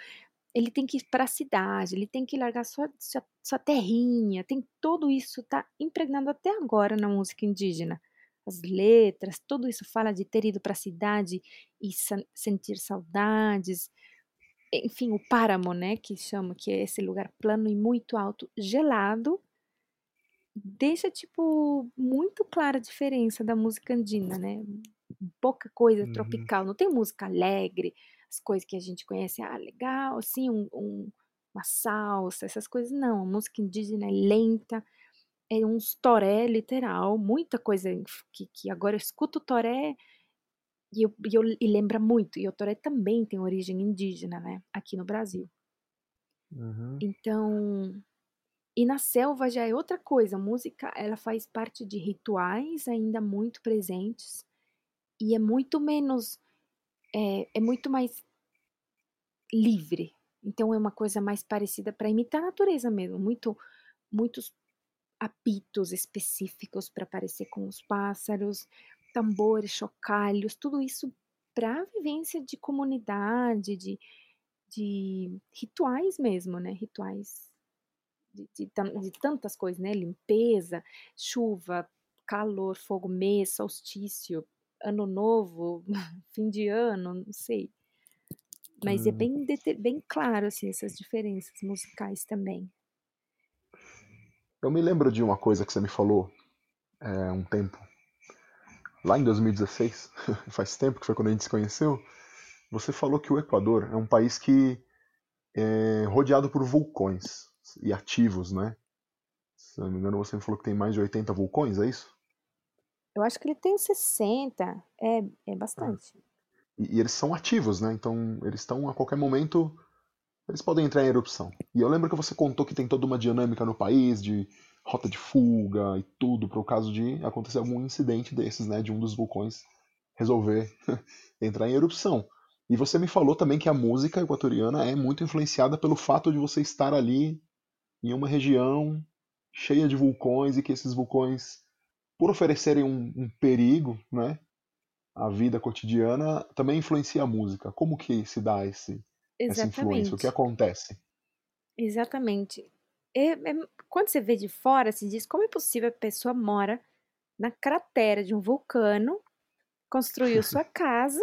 ele tem que ir para a cidade, ele tem que largar sua, sua, sua terrinha, tem tudo isso, tá impregnado até agora na música indígena. As letras, tudo isso fala de ter ido para a cidade e sentir saudades. Enfim, o páramo, né, que chama, que é esse lugar plano e muito alto, gelado, deixa, tipo, muito clara a diferença da música andina, né? Pouca coisa
Uhum.
tropical, não tem música alegre, as coisas que a gente conhece, ah, legal, assim, um, um- uma salsa, essas coisas, não. A música indígena é lenta, é uns toré literal, muita coisa que, que agora eu escuto toré e, eu, e, eu, e lembra muito, e o toré também tem origem indígena, né, aqui no Brasil.
Uhum.
Então, e na selva já é outra coisa. A música, ela faz parte de rituais ainda muito presentes e é muito menos, é, é muito mais livre. Então é uma coisa mais parecida para imitar a natureza mesmo. Muito, muitos apitos específicos para parecer com os pássaros, tambores, chocalhos, tudo isso para vivência de comunidade, de, de rituais mesmo, né? Rituais de, de, de, tantas coisas, né? Limpeza, chuva, calor, fogo, mês, solstício, ano novo, fim de ano, não sei. Mas hum. é bem, bem claro, assim, essas diferenças musicais também.
Eu me lembro de uma coisa que você me falou é, um tempo. Lá em 2016, faz tempo que foi quando a gente se conheceu, você falou que o Equador é um país que é rodeado por vulcões. e ativos, né? Se não me engano, você me falou que tem mais de 80 vulcões, é isso?
Eu acho que ele tem 60. É, é bastante. Ah.
E, e, eles são ativos, né? Então, eles estão a qualquer momento. Eles podem entrar em erupção. E eu lembro que você contou que tem toda uma dinâmica no país de rota de fuga e tudo, para o caso de acontecer algum incidente desses, né? De um dos vulcões resolver entrar em erupção. E você me falou também que a música equatoriana é muito influenciada pelo fato de você estar ali em uma região cheia de vulcões e que esses vulcões, por oferecerem um, um perigo, né, à vida cotidiana, também influencia a música. Como que se dá esse, essa influência? O que acontece?
Exatamente. É, é, quando você vê de fora, se diz como é possível a pessoa mora na cratera de um vulcano, construiu sua casa,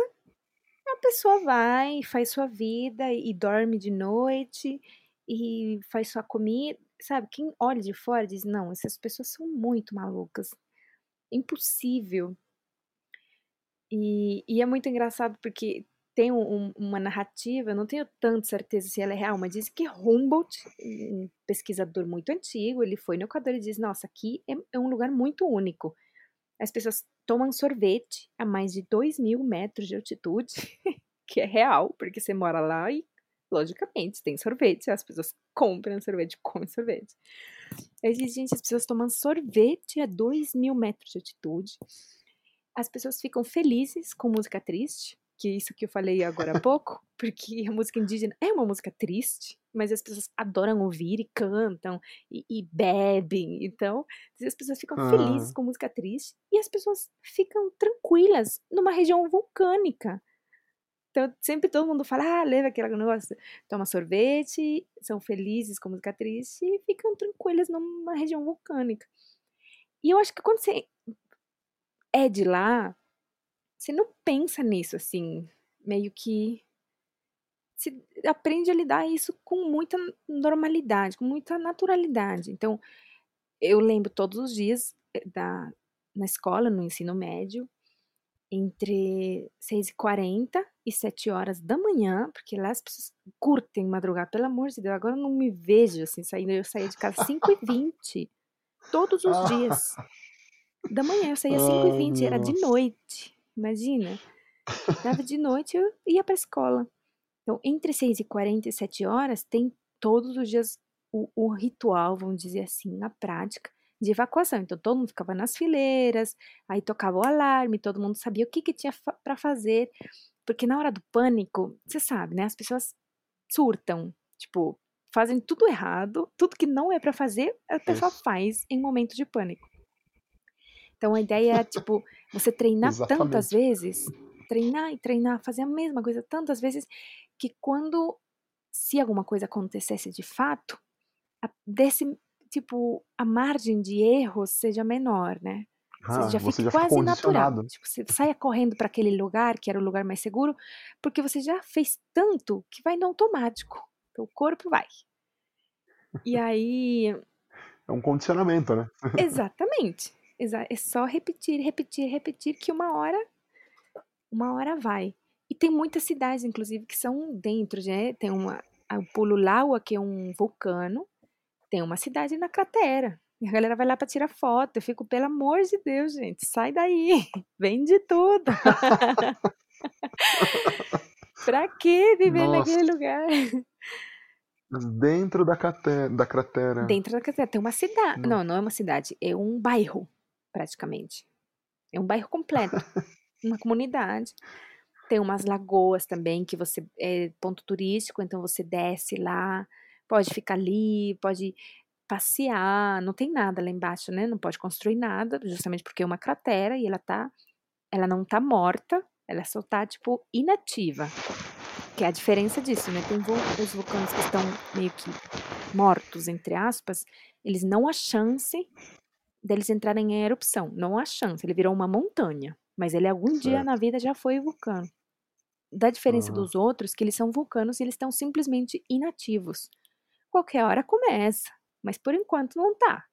a pessoa vai, faz sua vida e dorme de noite e faz sua comida sabe, quem olha de fora diz: não, essas pessoas são muito malucas. Impossível. E, e é muito engraçado porque tem um, uma narrativa, eu não tenho tanta certeza se ela é real, mas diz que Humboldt, um pesquisador muito antigo, ele foi no Equador e diz: Nossa, aqui é, é um lugar muito único. As pessoas tomam sorvete a mais de 2 mil metros de altitude, que é real, porque você mora lá e logicamente, tem sorvete, as pessoas compram sorvete, comem sorvete. Aí diz, gente, as pessoas tomam sorvete a 2 mil metros de altitude. As pessoas ficam felizes com música triste, que é isso que eu falei agora há pouco, porque a música indígena é uma música triste, mas as pessoas adoram ouvir e cantam e, e bebem. Então, as pessoas ficam ah. felizes com música triste e as pessoas ficam tranquilas numa região vulcânica. Então, sempre todo mundo fala, ah, leva aquele negócio, toma sorvete, são felizes com música triste e ficam tranquilas numa região vulcânica. E eu acho que quando você é de lá, você não pensa nisso, assim, meio que você aprende a lidar isso com muita normalidade, com muita naturalidade. Então, eu lembro todos os dias eh, da, na escola, no ensino médio, entre 6h40 e 7 horas da manhã, porque lá as pessoas curtem madrugar, pelo amor de Deus. Agora eu não me vejo assim saindo. Eu saía de casa 5h20, todos os dias. Da manhã, eu saía 5h20, era de noite. Imagina. Dava de noite eu ia para a escola. Então, entre 6h40 e 7 horas, tem todos os dias o, o ritual, vamos dizer assim, a prática de evacuação. Então todo mundo ficava nas fileiras, aí tocava o alarme, todo mundo sabia o que, que tinha fa para fazer, porque na hora do pânico, você sabe, né? As pessoas surtam, tipo, fazem tudo errado, tudo que não é para fazer, a pessoa faz em momento de pânico. Então a ideia é, tipo, você treinar tantas vezes, treinar e treinar, fazer a mesma coisa tantas vezes, que quando, se alguma coisa acontecesse de fato, desse tipo, a margem de erro seja menor, né?
Ah, você já fica já quase natural.
Tipo, você saia correndo para aquele lugar, que era o lugar mais seguro, porque você já fez tanto que vai no automático. Então, o corpo vai. E aí.
É um condicionamento, né?
Exatamente. É só repetir, repetir, repetir, que uma hora. Uma hora vai. E tem muitas cidades, inclusive, que são dentro, né? Tem uma. O Pulo Laua, que é um vulcano, tem uma cidade na cratera. E a galera vai lá para tirar foto. Eu fico, pelo amor de Deus, gente, sai daí. Vende tudo. pra que viver Nossa. naquele lugar?
Dentro da, cratera, da cratera.
Dentro da cratera. Tem uma cidade. Não. não, não é uma cidade. É um bairro, praticamente. É um bairro completo. uma comunidade. Tem umas lagoas também, que você é ponto turístico, então você desce lá Pode ficar ali, pode passear, não tem nada lá embaixo, né? Não pode construir nada, justamente porque é uma cratera e ela tá, ela não tá morta, ela só tá tipo inativa. Que é a diferença disso, né? Tem os vulcões que estão meio que mortos, entre aspas, eles não há chance deles entrarem em erupção, não há chance, ele virou uma montanha, mas ele algum certo. dia na vida já foi vulcano. Da diferença uhum. dos outros, que eles são vulcanos e eles estão simplesmente inativos qualquer hora começa, mas por enquanto não tá.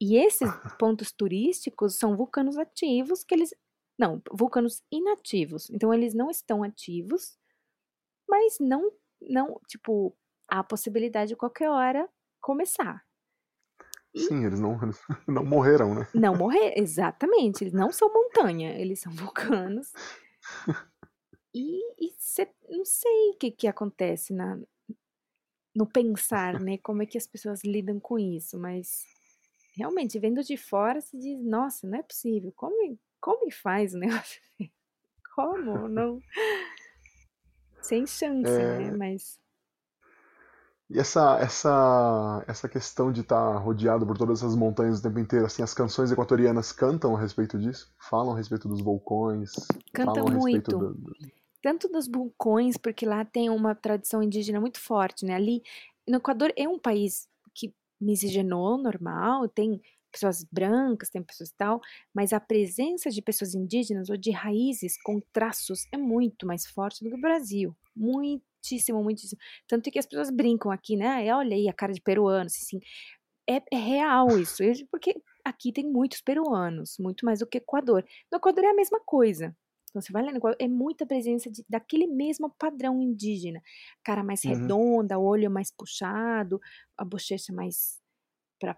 E esses pontos turísticos são vulcanos ativos que eles não, vulcanos inativos. Então eles não estão ativos, mas não não, tipo, há a possibilidade de qualquer hora começar.
Sim, eles não, eles não morreram, né?
Não morrer, exatamente. Eles não são montanha, eles são vulcanos. E, e cê, não sei o que, que acontece na, no pensar, né? Como é que as pessoas lidam com isso, mas realmente, vendo de fora, se diz, nossa, não é possível. Como, como faz o negócio? Como? Não. Sem chance, é... né? Mas.
E essa, essa, essa questão de estar tá rodeado por todas essas montanhas o tempo inteiro, assim, as canções equatorianas cantam a respeito disso? Falam a respeito dos vulcões?
Canta muito. Do, do... Tanto dos vulcões, porque lá tem uma tradição indígena muito forte, né? Ali, no Equador é um país que miscigenou, normal, tem pessoas brancas, tem pessoas tal, mas a presença de pessoas indígenas ou de raízes com traços é muito mais forte do que o Brasil. Muitíssimo, muitíssimo. Tanto que as pessoas brincam aqui, né? Olha aí a cara de peruano, assim. É, é real isso, porque aqui tem muitos peruanos, muito mais do que Equador. No Equador é a mesma coisa. Então, você vai lá no Equador, é muita presença de, daquele mesmo padrão indígena. Cara mais uhum. redonda, olho mais puxado, a bochecha mais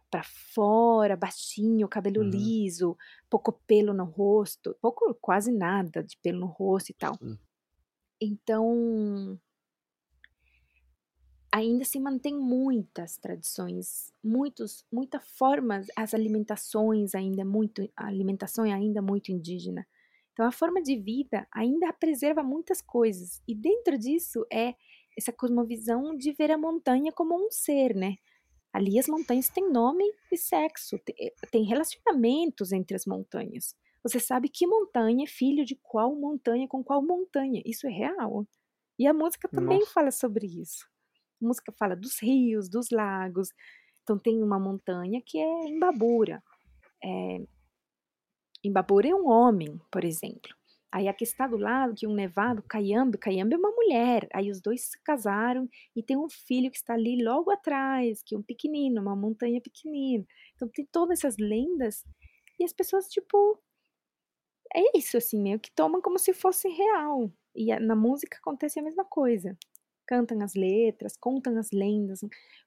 para fora, baixinho, cabelo uhum. liso, pouco pelo no rosto, pouco, quase nada de pelo no rosto e tal. Uhum. Então, ainda se mantém muitas tradições, muitos, muitas formas, as alimentações ainda muito, a alimentação é ainda muito indígena. Então, a forma de vida ainda preserva muitas coisas. E dentro disso é essa cosmovisão de ver a montanha como um ser, né? Ali as montanhas têm nome e sexo, tem relacionamentos entre as montanhas. Você sabe que montanha é filho de qual montanha com qual montanha. Isso é real. E a música também Nossa. fala sobre isso. A música fala dos rios, dos lagos. Então tem uma montanha que é Imbabura. É, Imbabura é um homem, por exemplo. Aí a que está do lado, que um nevado, Caiambe, Caiambe é uma mulher. Aí os dois se casaram e tem um filho que está ali logo atrás, que é um pequenino, uma montanha pequenina. Então tem todas essas lendas e as pessoas, tipo, é isso, assim, meio que tomam como se fosse real. E na música acontece a mesma coisa. Cantam as letras, contam as lendas,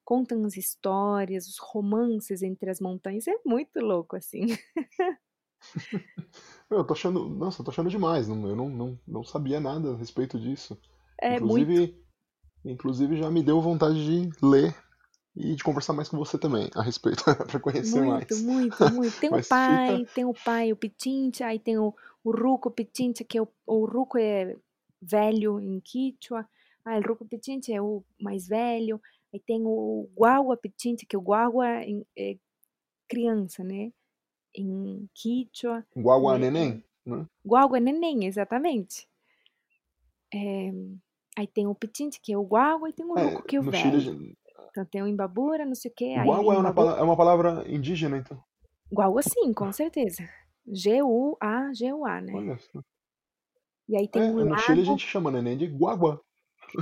contam as histórias, os romances entre as montanhas. É muito louco, assim.
Eu tô achando. Nossa, eu tô achando demais. Não, eu não, não, não sabia nada a respeito disso.
É inclusive, muito.
Inclusive já me deu vontade de ler e de conversar mais com você também a respeito, para conhecer
muito,
mais.
Muito, muito, muito. Tem o pai, fica... tem o pai, o Pitincha, aí tem o, o Ruco Pitincha, que é o, o Ruco é velho em Quichua. Ah, o Ruco Pitincha é o mais velho. Aí tem o Guagua Pitincha, que o Guagua é, é criança, né? em Quichua.
Guagua né? Neném? Né?
Guagua Neném, exatamente. É, aí tem o Pitinte, que é o Guagua, e tem o é, Ruco, que é o velho. Chile... Então tem o Imbabura, não sei o quê.
Guagua é, uma palavra, é uma palavra indígena, então?
Guagua sim, com certeza. G-U-A-G-U-A, né?
Olha só.
E aí tem
é,
um
no
lago...
Chile a gente chama neném de guagua.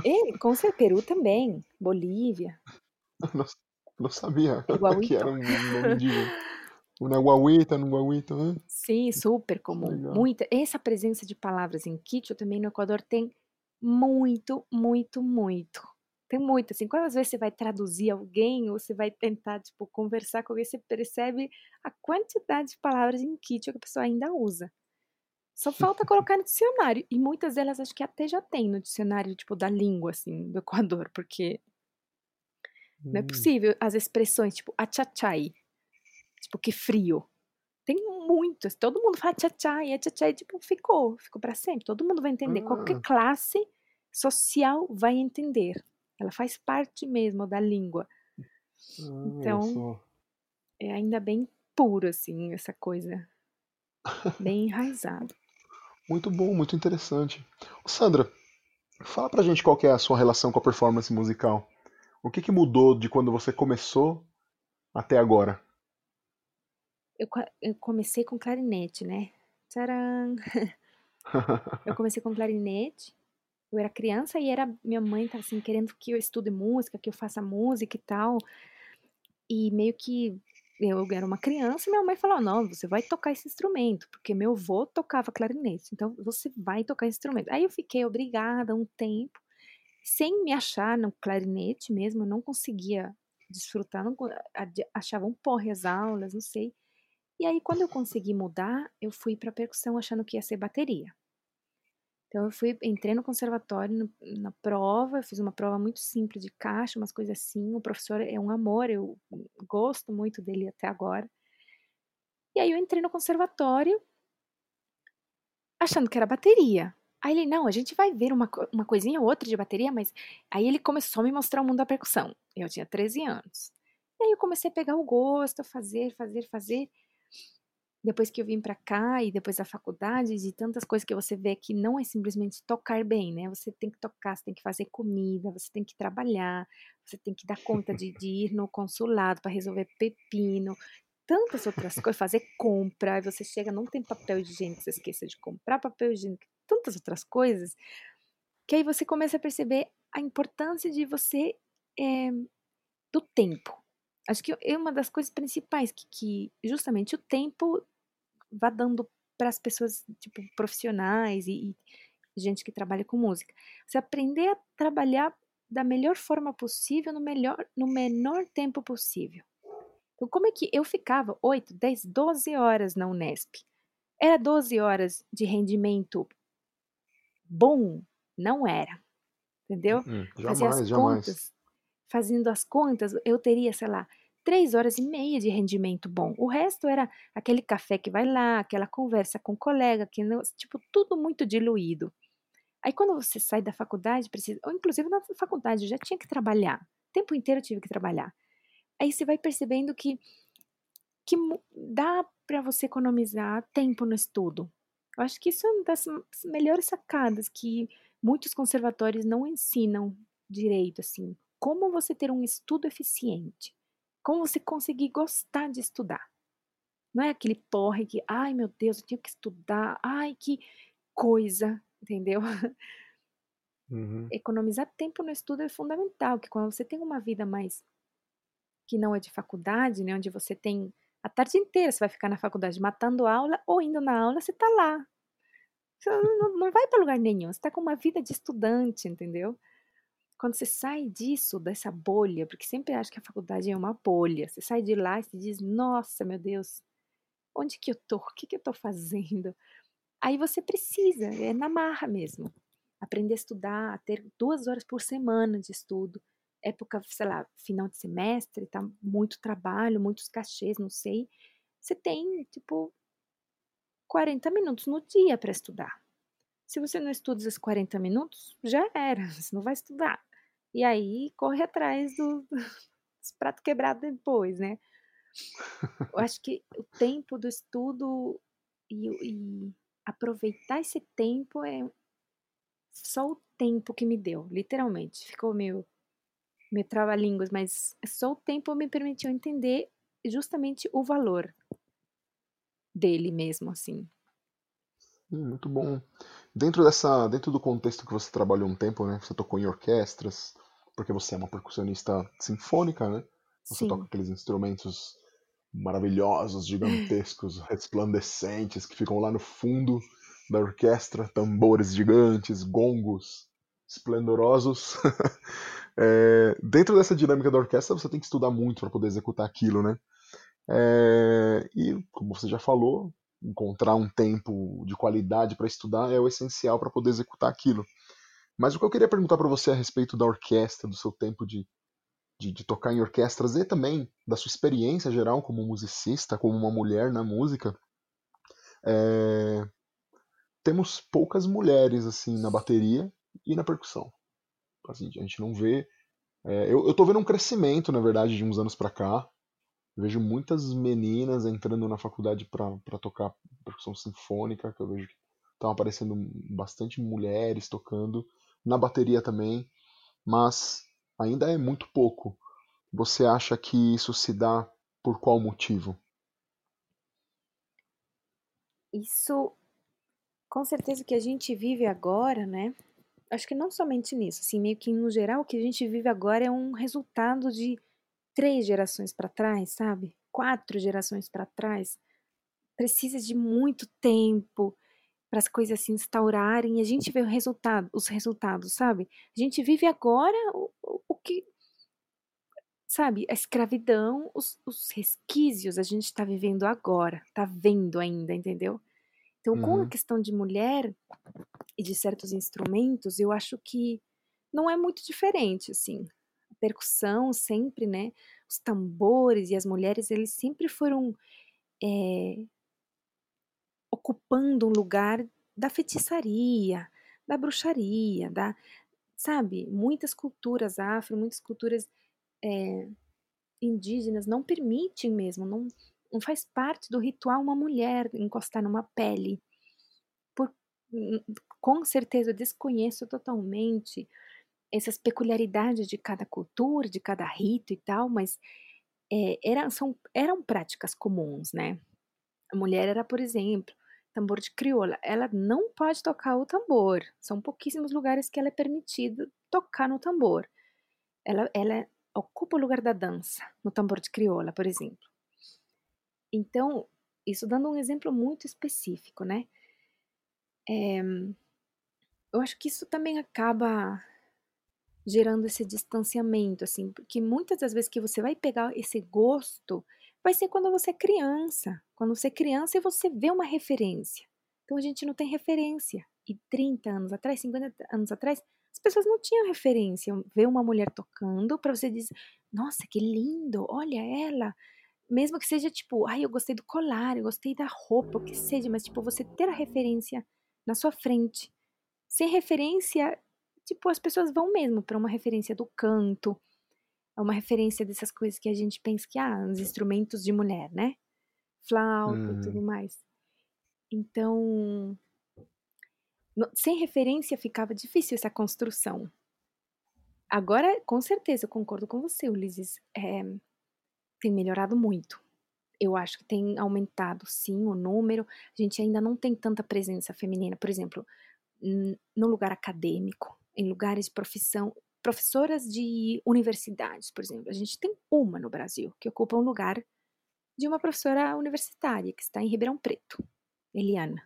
É, com certeza, Peru também, Bolívia.
Não, não sabia que era um nome indígena. Una guaguita, no guaguita, né?
Sim, super comum. Legal. Muita. Essa presença de palavras em Quechua também no Equador tem muito, muito, muito. Tem muito, assim, quantas vezes você vai traduzir alguém ou você vai tentar, tipo, conversar com alguém, você percebe a quantidade de palavras em Quechua que a pessoa ainda usa. Só falta colocar no dicionário. E muitas delas acho que até já tem no dicionário, tipo, da língua, assim, do Equador, porque hum. não é hum. possível as expressões, tipo, achachai. Tipo, que frio. Tem muitos. Todo mundo fala tchá-tchá e a tchá-tchá tipo, ficou. Ficou para sempre. Todo mundo vai entender. Ah. Qualquer classe social vai entender. Ela faz parte mesmo da língua. Ah, então, é ainda bem puro, assim, essa coisa. Bem enraizado.
Muito bom, muito interessante. Sandra, fala pra gente qual é a sua relação com a performance musical. O que, que mudou de quando você começou até agora?
eu, eu comecei com clarinete, né? Tcharam! eu comecei com clarinete. Eu era criança e era minha mãe tava assim querendo que eu estude música, que eu faça música e tal. E meio que eu era uma criança e minha mãe falou: "Não, você vai tocar esse instrumento, porque meu avô tocava clarinete. Então você vai tocar esse instrumento". Aí eu fiquei obrigada um tempo sem me achar no clarinete mesmo, eu não conseguia desfrutar, não, achava um porre as aulas, não sei. E aí, quando eu consegui mudar, eu fui para percussão achando que ia ser bateria. Então, eu fui, entrei no conservatório no, na prova, fiz uma prova muito simples de caixa, umas coisas assim. O professor é um amor, eu gosto muito dele até agora. E aí, eu entrei no conservatório achando que era bateria. Aí ele, não, a gente vai ver uma, uma coisinha ou outra de bateria, mas. Aí ele começou a me mostrar o mundo da percussão. Eu tinha 13 anos. E aí eu comecei a pegar o gosto, fazer, fazer, fazer depois que eu vim para cá e depois da faculdade, de tantas coisas que você vê que não é simplesmente tocar bem, né? Você tem que tocar, você tem que fazer comida, você tem que trabalhar, você tem que dar conta de, de ir no consulado para resolver pepino, tantas outras coisas, fazer compra, você chega, não tem papel higiênico, você esquece de comprar papel higiênico, tantas outras coisas, que aí você começa a perceber a importância de você, é, do tempo. Acho que é uma das coisas principais que, que justamente o tempo vá dando para as pessoas, tipo, profissionais e, e gente que trabalha com música. Você aprender a trabalhar da melhor forma possível, no, melhor, no menor tempo possível. Então, como é que eu ficava 8, 10, 12 horas na Unesp? Era 12 horas de rendimento bom? Não era. Entendeu?
Hum, jamais, Fazia as jamais. contas.
Fazendo as contas, eu teria, sei lá, três horas e meia de rendimento bom. O resto era aquele café que vai lá, aquela conversa com o colega, que não, tipo, tudo muito diluído. Aí quando você sai da faculdade, precisa, ou inclusive na faculdade eu já tinha que trabalhar, o tempo inteiro eu tive que trabalhar. Aí você vai percebendo que que dá para você economizar tempo no estudo. Eu acho que isso é uma das melhores sacadas que muitos conservatórios não ensinam direito assim, como você ter um estudo eficiente. Como você conseguir gostar de estudar. Não é aquele porre que, ai meu Deus, eu tenho que estudar, ai que coisa, entendeu?
Uhum.
Economizar tempo no estudo é fundamental, que quando você tem uma vida mais que não é de faculdade, né, onde você tem a tarde inteira, você vai ficar na faculdade matando aula ou indo na aula, você tá lá. Você não, não vai para lugar nenhum, você tá com uma vida de estudante, entendeu? Quando você sai disso, dessa bolha, porque sempre acho que a faculdade é uma bolha, você sai de lá e se diz, nossa, meu Deus, onde que eu tô? O que que eu tô fazendo? Aí você precisa, é na marra mesmo, aprender a estudar, a ter duas horas por semana de estudo. Época, sei lá, final de semestre, tá muito trabalho, muitos cachês, não sei. Você tem, tipo, 40 minutos no dia para estudar. Se você não estuda esses 40 minutos, já era, você não vai estudar. E aí corre atrás do, dos pratos quebrados depois, né? Eu acho que o tempo do estudo e, e aproveitar esse tempo é só o tempo que me deu, literalmente. Ficou meio, meio trava-línguas, mas só o tempo me permitiu entender justamente o valor dele mesmo, assim.
Hum, muito bom. Dentro dessa, dentro do contexto que você trabalhou um tempo, né? Você tocou em orquestras, porque você é uma percussionista sinfônica, né? Você
Sim.
toca aqueles instrumentos maravilhosos, gigantescos, resplandecentes, que ficam lá no fundo da orquestra, tambores gigantes, gongos esplendorosos. é, dentro dessa dinâmica da orquestra, você tem que estudar muito para poder executar aquilo, né? É, e, como você já falou, encontrar um tempo de qualidade para estudar é o essencial para poder executar aquilo. Mas o que eu queria perguntar para você a respeito da orquestra, do seu tempo de, de, de, tocar em orquestras e também da sua experiência geral como musicista, como uma mulher na música, é... temos poucas mulheres assim na bateria e na percussão. Assim, a gente não vê. É... eu, eu tô vendo um crescimento, na verdade, de uns anos para cá. Eu vejo muitas meninas entrando na faculdade para tocar percussão sinfônica, que eu vejo que estão aparecendo bastante mulheres tocando, na bateria também, mas ainda é muito pouco. Você acha que isso se dá por qual motivo?
Isso, com certeza, que a gente vive agora, né? Acho que não somente nisso, assim, meio que no geral, o que a gente vive agora é um resultado de três gerações para trás, sabe? Quatro gerações para trás. Precisa de muito tempo para as coisas se instaurarem e a gente vê o resultado, os resultados, sabe? A gente vive agora o, o, o que sabe, a escravidão, os, os resquícios a gente está vivendo agora, está vendo ainda, entendeu? Então, com a
Uhum.
questão de mulher e de certos instrumentos, eu acho que não é muito diferente, assim. A percussão sempre, né? Os tambores e as mulheres, eles sempre foram é, ocupando um lugar da feitiçaria, da bruxaria, da, sabe? Muitas culturas afro, muitas culturas é, indígenas não permitem mesmo, não, não faz parte do ritual uma mulher encostar numa pele. Por, com certeza eu desconheço totalmente essas peculiaridades de cada cultura, de cada rito e tal, mas é, eram, são, eram práticas comuns, né? A mulher era, por exemplo, tambor de crioula, ela não pode tocar o tambor. São pouquíssimos lugares que ela é permitida tocar no tambor. Ela, ela ocupa o lugar da dança no tambor de crioula, por exemplo. Então, isso dando um exemplo muito específico, né? É, eu acho que isso também acaba gerando esse distanciamento, assim, porque muitas das vezes que você vai pegar esse gosto, vai ser quando você é criança. Quando você é criança e você vê uma referência. Então a gente não tem referência. E 30 anos atrás, 50 anos atrás, as pessoas não tinham referência. Ver uma mulher tocando para você dizer, nossa, que lindo, olha ela. Mesmo que seja tipo, ai, eu gostei do colar, eu gostei da roupa, o que seja, mas tipo, você ter a referência na sua frente. Sem referência, tipo, as pessoas vão mesmo para uma referência do canto, é uma referência dessas coisas que a gente pensa que, ah, os instrumentos de mulher, né? Flauta
Uhum.
e tudo mais. Então, no- sem referência ficava difícil essa construção. Agora, com certeza, eu concordo com você, Ulisses, é, tem melhorado muito. Eu acho que tem aumentado, sim, o número. A gente ainda não tem tanta presença feminina, por exemplo, no lugar acadêmico, em lugares de profissão, professoras de universidades, por exemplo. A gente tem uma no Brasil que ocupa um lugar de uma professora universitária que está em Ribeirão Preto, Eliana.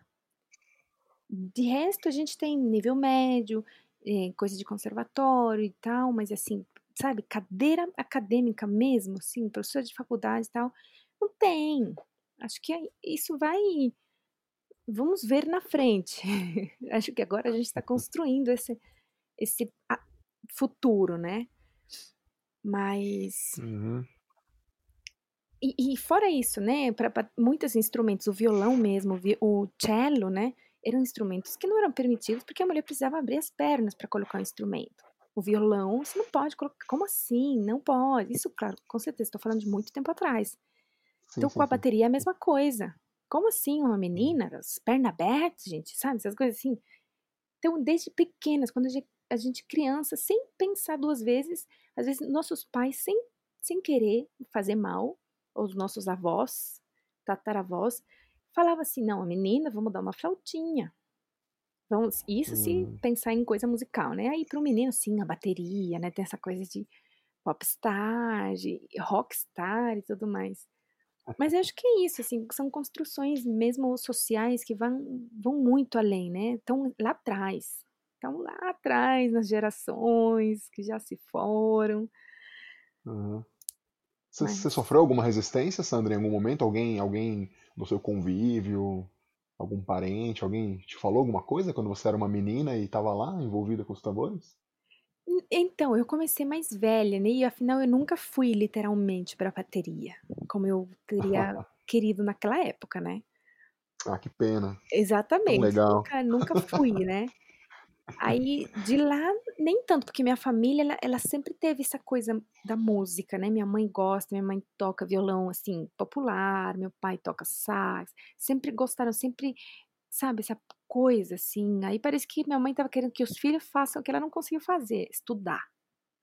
De resto, a gente tem nível médio, eh, coisa de conservatório e tal, mas assim, sabe, cadeira acadêmica mesmo, assim, professora de faculdade e tal, não tem. Acho que isso vai. Vamos ver na frente. Acho que agora a gente está construindo esse, esse futuro, né? Mas.
Uhum.
E, e fora isso, né, para muitos instrumentos, o violão mesmo, o cello, né, eram instrumentos que não eram permitidos porque a mulher precisava abrir as pernas para colocar o instrumento. O violão, você não pode colocar. Como assim? Não pode. Isso, claro, com certeza, estou falando de muito tempo atrás. Então,
sim,
com a
sim.
bateria é a mesma coisa. Como assim uma menina, as pernas abertas, gente, sabe? Essas coisas assim. Então, desde pequenas, quando a gente, a gente criança, sem pensar duas vezes, às vezes nossos pais, sem, sem querer fazer mal, os nossos avós, tataravós, falavam assim, não, a menina, vamos dar uma flautinha. Vamos, isso se
Hum.
pensar em coisa musical, né? Aí para o menino, sim, a bateria, né? Tem essa coisa de popstar, de rockstar e tudo mais. Mas eu acho que é isso, assim, são construções mesmo sociais que vão, vão muito além, né? Estão lá atrás. Estão lá atrás, nas gerações que já se foram.
Uhum. Você
Mas-
você sofreu alguma resistência, Sandra, em algum momento? Alguém, alguém no seu convívio, algum parente, alguém te falou alguma coisa quando você era uma menina e estava lá envolvida com os tambores?
Então, eu comecei mais velha, né? E afinal eu nunca fui literalmente para a bateria, como eu teria querido naquela época, né?
Ah, que pena.
Exatamente.
legal.
Nunca, nunca fui, né? Aí de lá nem tanto, porque minha família ela, ela sempre teve essa coisa da música, né? Minha mãe gosta, minha mãe toca violão assim popular, meu pai toca sax, sempre gostaram, sempre, sabe, essa coisa assim. Aí parece que minha mãe estava querendo que os filhos façam o que ela não conseguiu fazer, estudar,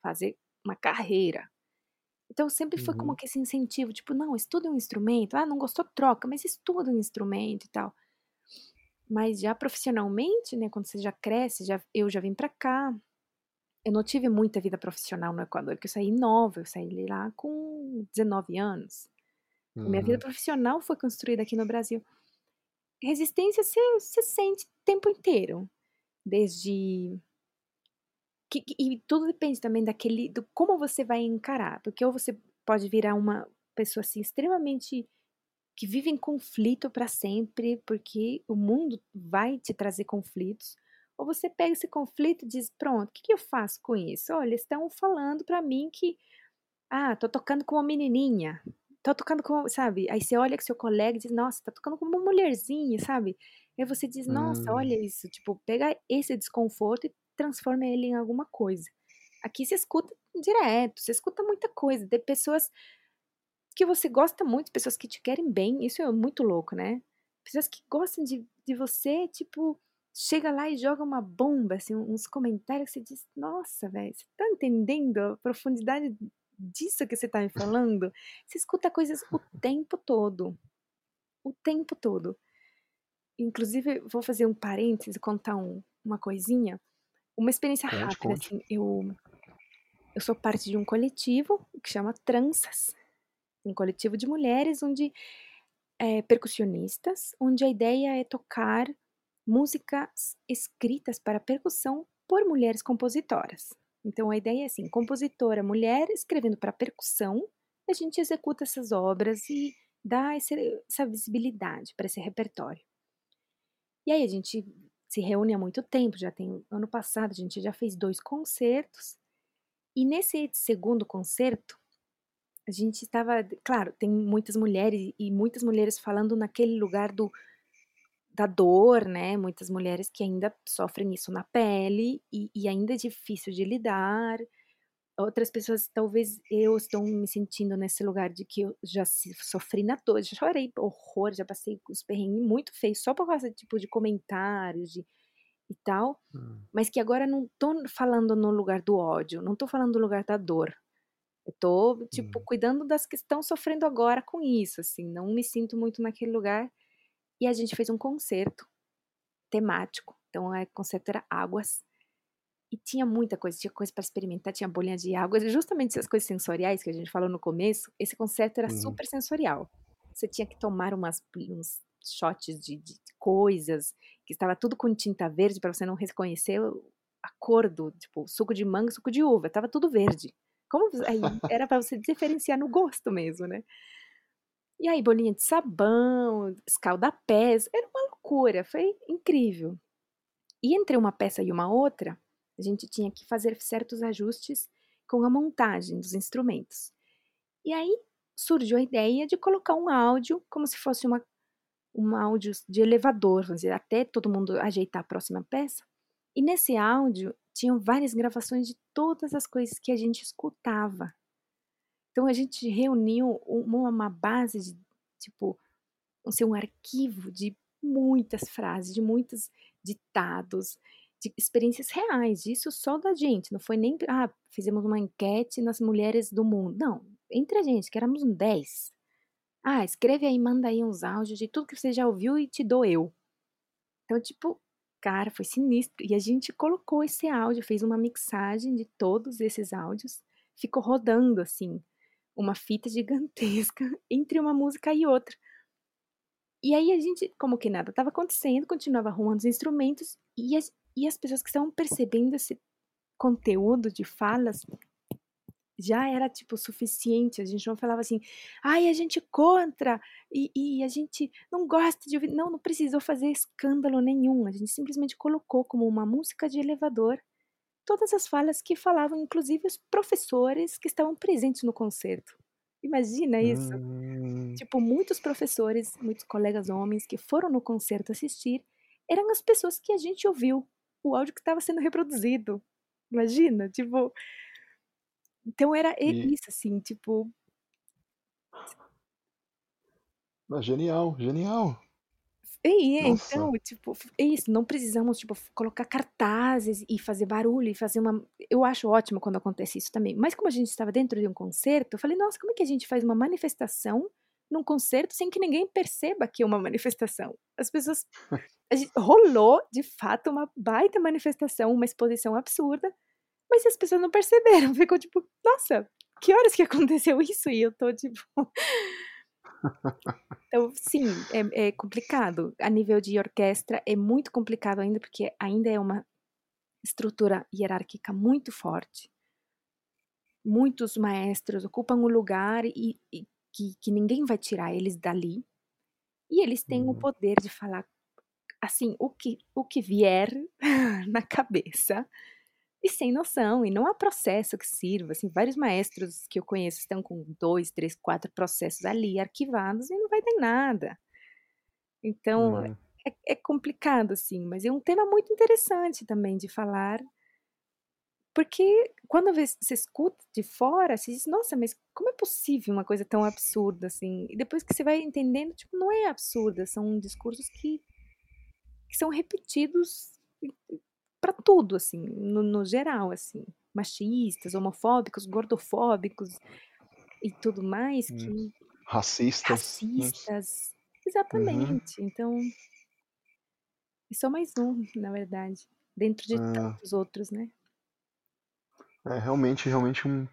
fazer uma carreira. Então sempre foi como
Uhum.
que esse incentivo, tipo, não, estuda um instrumento, ah, não gostou, troca, mas estuda um instrumento e tal. Mas já profissionalmente, né, quando você já cresce, já, eu já vim pra cá. Eu não tive muita vida profissional no Equador, porque eu saí nova, eu saí lá com 19 anos. A minha vida
Uhum.
profissional foi construída aqui no Brasil. Resistência você, você sente o tempo inteiro. Desde que, e tudo depende também daquele, do como você vai encarar, porque ou você pode virar uma pessoa assim extremamente que vive em conflito para sempre, porque o mundo vai te trazer conflitos, ou você pega esse conflito e diz: pronto, o que, que eu faço com isso? Olha, estão falando para mim que, ah, tô tocando com uma menininha, tô tocando com, sabe? Aí você olha que seu colega e diz: nossa, tá tocando com uma mulherzinha, sabe? Aí você diz: nossa,
Hum,
olha isso, tipo, pega esse desconforto e transforma ele em alguma coisa. Aqui você escuta direto, você escuta muita coisa, de pessoas que você gosta muito, pessoas que te querem bem, isso é muito louco, né? Pessoas que gostam de, de você, tipo, chega lá e joga uma bomba, assim, uns comentários que você diz, nossa, velho, você tá entendendo a profundidade disso que você tá me falando? Você escuta coisas o tempo todo. O tempo todo. Inclusive, vou fazer um parênteses, contar um, uma coisinha. Uma experiência
conte,
rápida,
conte.
assim, eu, eu sou parte de um coletivo que chama Tranças, um coletivo de mulheres onde é, percussionistas, onde a ideia é tocar músicas escritas para percussão por mulheres compositoras. Então a ideia é assim, compositora mulher escrevendo para percussão, a gente executa essas obras e dá essa visibilidade para esse repertório. E aí a gente se reúne há muito tempo, já tem ano passado a gente já fez dois concertos. E nesse segundo concerto, a gente estava, claro, tem muitas mulheres e muitas mulheres falando naquele lugar do da dor, né? Muitas mulheres que ainda sofrem isso na pele e, e ainda é difícil de lidar. Outras pessoas, talvez eu estou me sentindo nesse lugar de que eu já sofri na dor, já chorei horror, já passei os perrengues muito feios só por causa tipo de comentários de e tal,
hum,
mas que agora não tô falando no lugar do ódio, não tô falando no lugar da dor. Eu tô, tipo,
hum.
cuidando das que estão sofrendo agora com isso, assim, não me sinto muito naquele lugar. E a gente fez um concerto temático. Então, o concerto era águas. E tinha muita coisa, tinha coisa para experimentar, tinha bolinha de água, justamente essas coisas sensoriais que a gente falou no começo. Esse concerto era
Uhum.
super sensorial. Você tinha que tomar umas, uns shots de, de coisas, que estava tudo com tinta verde para você não reconhecer a cor do, tipo, suco de manga, suco de uva, estava tudo verde. Como aí era para você diferenciar no gosto mesmo, né? E aí bolinha de sabão, escaldapés, era uma loucura, foi incrível. E entre uma peça e uma outra, a gente tinha que fazer certos ajustes com a montagem dos instrumentos. E aí surgiu a ideia de colocar um áudio como se fosse uma um áudio de elevador, vamos dizer, até todo mundo ajeitar a próxima peça. E nesse áudio tinham várias gravações de todas as coisas que a gente escutava. Então a gente reuniu uma, base de, tipo, assim, um arquivo de muitas frases, de muitos ditados, de experiências reais, isso só da gente, não foi nem, ah, fizemos uma enquete nas mulheres do mundo, não, entre a gente, que éramos um 10. Ah, escreve aí, manda aí uns áudios de tudo que você já ouviu e te dou eu. Então, tipo, cara, foi sinistro. E a gente colocou esse áudio, fez uma mixagem de todos esses áudios, ficou rodando assim, uma fita gigantesca entre uma música e outra. E aí a gente, como que nada estava acontecendo, continuava arrumando os instrumentos e as, e as pessoas que estavam percebendo esse conteúdo de falas já era tipo suficiente. A gente não falava assim, ai, a gente contra e, e, a gente não gosta de ouvir. Não, não precisou fazer escândalo nenhum. A gente simplesmente colocou como uma música de elevador todas as falas que falavam, inclusive os professores que estavam presentes no concerto. Imagina isso.
Hum.
Tipo, muitos professores, muitos colegas homens que foram no concerto assistir, eram as pessoas que a gente ouviu, o áudio que estava sendo reproduzido. Imagina, tipo. Então era
E-
isso, assim, tipo.
Ah, genial, genial.
E é,
Nossa.
então, tipo, é isso, não precisamos, tipo, colocar cartazes e fazer barulho e fazer uma. Eu acho ótimo quando acontece isso também. Mas como a gente estava dentro de um concerto, eu falei, nossa, como é que a gente faz uma manifestação num concerto sem que ninguém perceba que é uma manifestação? As pessoas. A gente, rolou, de fato, uma baita manifestação, uma exposição absurda, mas as pessoas não perceberam. Ficou tipo, nossa, que horas que aconteceu isso? E eu tô tipo. Então, sim, é, é complicado. A nível de orquestra é muito complicado ainda, porque ainda é uma estrutura hierárquica muito forte. Muitos maestros ocupam o lugar e, e que, que, ninguém vai tirar eles dali. E eles têm uhum. o poder de falar assim o que o que vier na cabeça e sem noção e não há processo que sirva assim vários maestros que eu conheço estão com dois três quatro processos ali arquivados e não vai dar nada então uhum. é, é, complicado assim mas é um tema muito interessante também de falar porque quando você escuta de fora, você diz, nossa, mas como é possível uma coisa tão absurda assim? E depois que você vai entendendo, tipo, não é absurda, são discursos que, que são repetidos para tudo, assim, no, no, geral, assim. Machistas, homofóbicos, gordofóbicos e tudo mais. Hum. Que...
Racistas.
Racistas. Exatamente. Uhum. Então, é só mais um, na verdade. Dentro de ah. tantos outros, né?
É realmente, realmente um,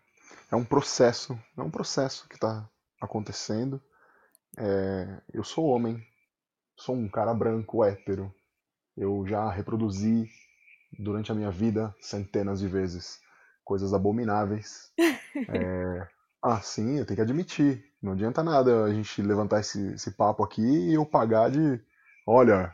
é um processo, é um processo que está acontecendo. É, eu sou homem, sou um cara branco, hétero. Eu já reproduzi durante a minha vida centenas de vezes coisas abomináveis. É, ah, sim, eu tenho que admitir. Não adianta nada a gente levantar esse, esse papo aqui e eu pagar de. Olha,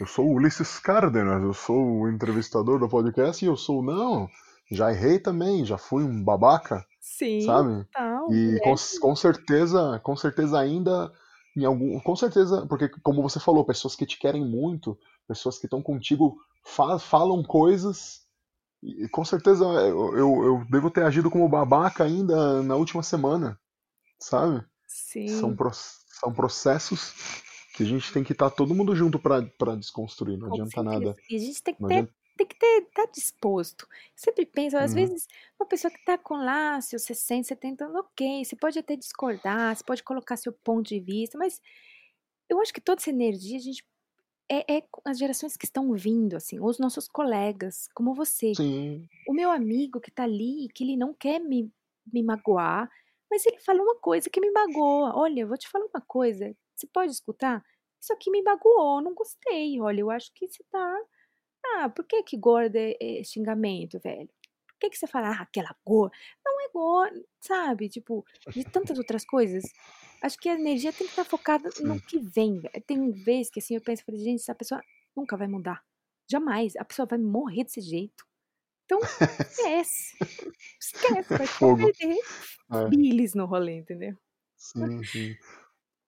eu sou o Ulisses Cárdenas, eu sou o entrevistador do podcast e eu sou. Não, já errei também, já fui um babaca,
Sim,
sabe? E
é.
com, com certeza, com certeza ainda em algum, com certeza, porque como você falou, pessoas que te querem muito, pessoas que estão contigo falam coisas e com certeza eu, eu, eu, devo ter agido como babaca ainda na última semana, sabe?
Sim.
São, pro, são processos que a gente tem que estar tá todo mundo junto para desconstruir, não com adianta certeza. nada.
E a gente tem que ter adianta tem que ter, estar tá disposto. Sempre penso, às uhum. vezes, uma pessoa que está com lá seus 60, 70 anos, ok, você pode até discordar, você pode colocar seu ponto de vista, mas eu acho que toda essa energia a gente é, é, as gerações que estão vindo, assim, os nossos colegas, como você.
Sim.
O meu amigo que está ali, que ele não quer me, me magoar, mas ele fala uma coisa que me magoa. Olha, eu vou te falar uma coisa, você pode escutar? Isso aqui me magoou, não gostei. Olha, eu acho que você está ah, por que que gorda é, é xingamento, velho? Por que que você fala, ah, aquela gorda? Não é gorda, sabe? Tipo, de tantas outras coisas. Acho que a energia tem que estar focada Sim. no que vem. Tem vezes que assim eu penso, falei, gente, essa pessoa nunca vai mudar. Jamais. A pessoa vai morrer desse jeito. Então, esquece. esquece, vai
Fogo.
perder é. no rolê, entendeu?
Sim, sim.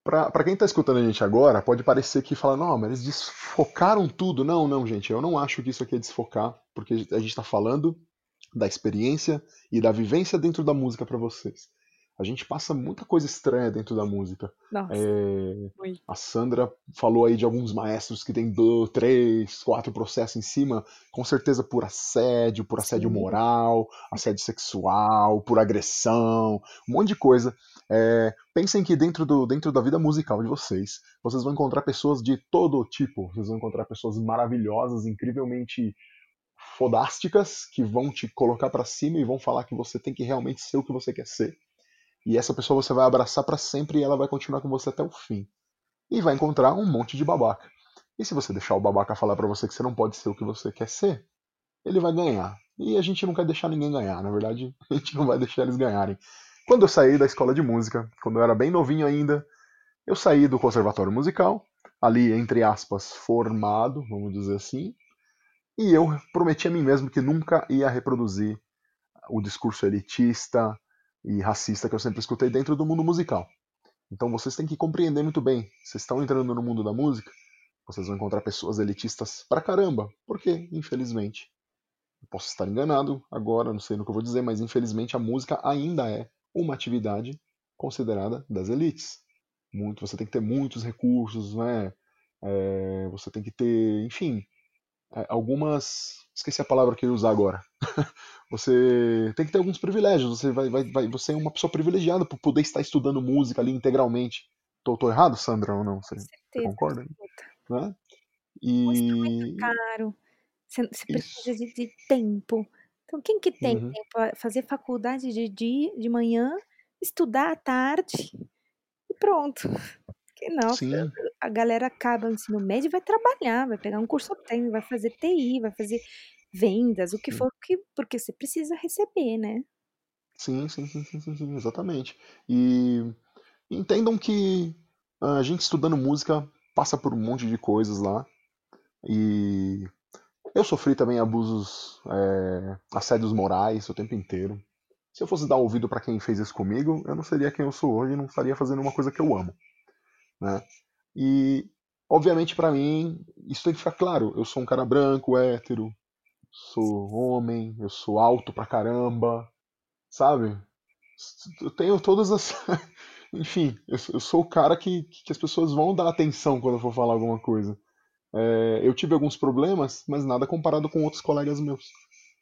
Para quem está escutando a gente agora, pode parecer que fala, não, mas eles desfocaram tudo. Não, não, gente, eu não acho que isso aqui é desfocar, porque a gente está falando da experiência e da vivência dentro da música para vocês. A gente passa muita coisa estranha dentro da música.
Nossa.
É, a Sandra falou aí de alguns maestros que tem dois, três, quatro processos em cima, com certeza por assédio, por assédio Sim. moral, assédio sexual, por agressão, um monte de coisa. É, pensem que dentro, do, dentro da vida musical de vocês, vocês vão encontrar pessoas de todo tipo. Vocês vão encontrar pessoas maravilhosas, incrivelmente fodásticas, que vão te colocar para cima e vão falar que você tem que realmente ser o que você quer ser. E essa pessoa você vai abraçar para sempre e ela vai continuar com você até o fim. E vai encontrar um monte de babaca. E se você deixar o babaca falar para você que você não pode ser o que você quer ser, ele vai ganhar. E a gente não quer deixar ninguém ganhar, na verdade, a gente não vai deixar eles ganharem. Quando eu saí da escola de música, quando eu era bem novinho ainda, eu saí do conservatório musical, ali entre aspas, formado, vamos dizer assim, e eu prometi a mim mesmo que nunca ia reproduzir o discurso elitista, e racista que eu sempre escutei dentro do mundo musical. Então vocês têm que compreender muito bem. Vocês estão entrando no mundo da música, vocês vão encontrar pessoas elitistas pra caramba. Porque, infelizmente, eu posso estar enganado agora, não sei no que eu vou dizer, mas infelizmente a música ainda é uma atividade considerada das elites. Muito, você tem que ter muitos recursos, né? É, você tem que ter, enfim, algumas. Esqueci a palavra que eu ia usar agora. você tem que ter alguns privilégios. Você, vai, vai, vai, você é uma pessoa privilegiada por poder estar estudando música ali integralmente. Tô, tô errado, Sandra, ou não? Você, você concorda? Né?
E... O instrumento caro. Você, você precisa de, de, tempo. Então, quem que tem uhum. tempo para fazer faculdade de dia, de manhã, estudar à tarde e pronto? Que não,
Sim.
a galera acaba o ensino médio e vai trabalhar, vai pegar um curso técnico, vai fazer TI, vai fazer vendas, o que for, que, porque você precisa receber, né?
Sim, sim, sim, sim, sim, sim, exatamente. E entendam que a gente estudando música passa por um monte de coisas lá. E eu sofri também abusos, é, assédios morais o tempo inteiro. Se eu fosse dar ouvido para quem fez isso comigo, eu não seria quem eu sou hoje e não estaria fazendo uma coisa que eu amo. Né? E, obviamente, para mim, isso tem que ficar claro. Eu sou um cara branco, hétero, sou homem, eu sou alto pra caramba, sabe? Eu tenho todas as. Enfim, eu, sou o cara que, que as pessoas vão dar atenção quando eu for falar alguma coisa. É, eu tive alguns problemas, mas nada comparado com outros colegas meus.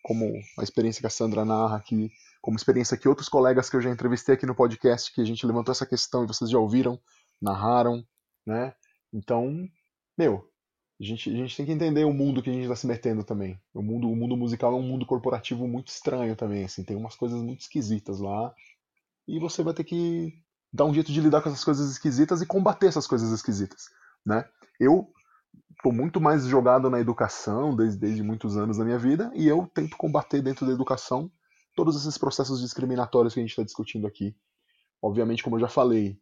Como a experiência que a Sandra narra aqui, como experiência que outros colegas que eu já entrevistei aqui no podcast, que a gente levantou essa questão e vocês já ouviram, narraram, né? Então, meu, a gente, a gente tem que entender o mundo que a gente está se metendo também. O mundo, o mundo musical é um mundo corporativo muito estranho também, assim, tem umas coisas muito esquisitas lá. E você vai ter que dar um jeito de lidar com essas coisas esquisitas e combater essas coisas esquisitas, né? Eu estou muito mais jogado na educação desde, desde muitos anos da minha vida e eu tento combater dentro da educação todos esses processos discriminatórios que a gente está discutindo aqui. Obviamente, como eu já falei,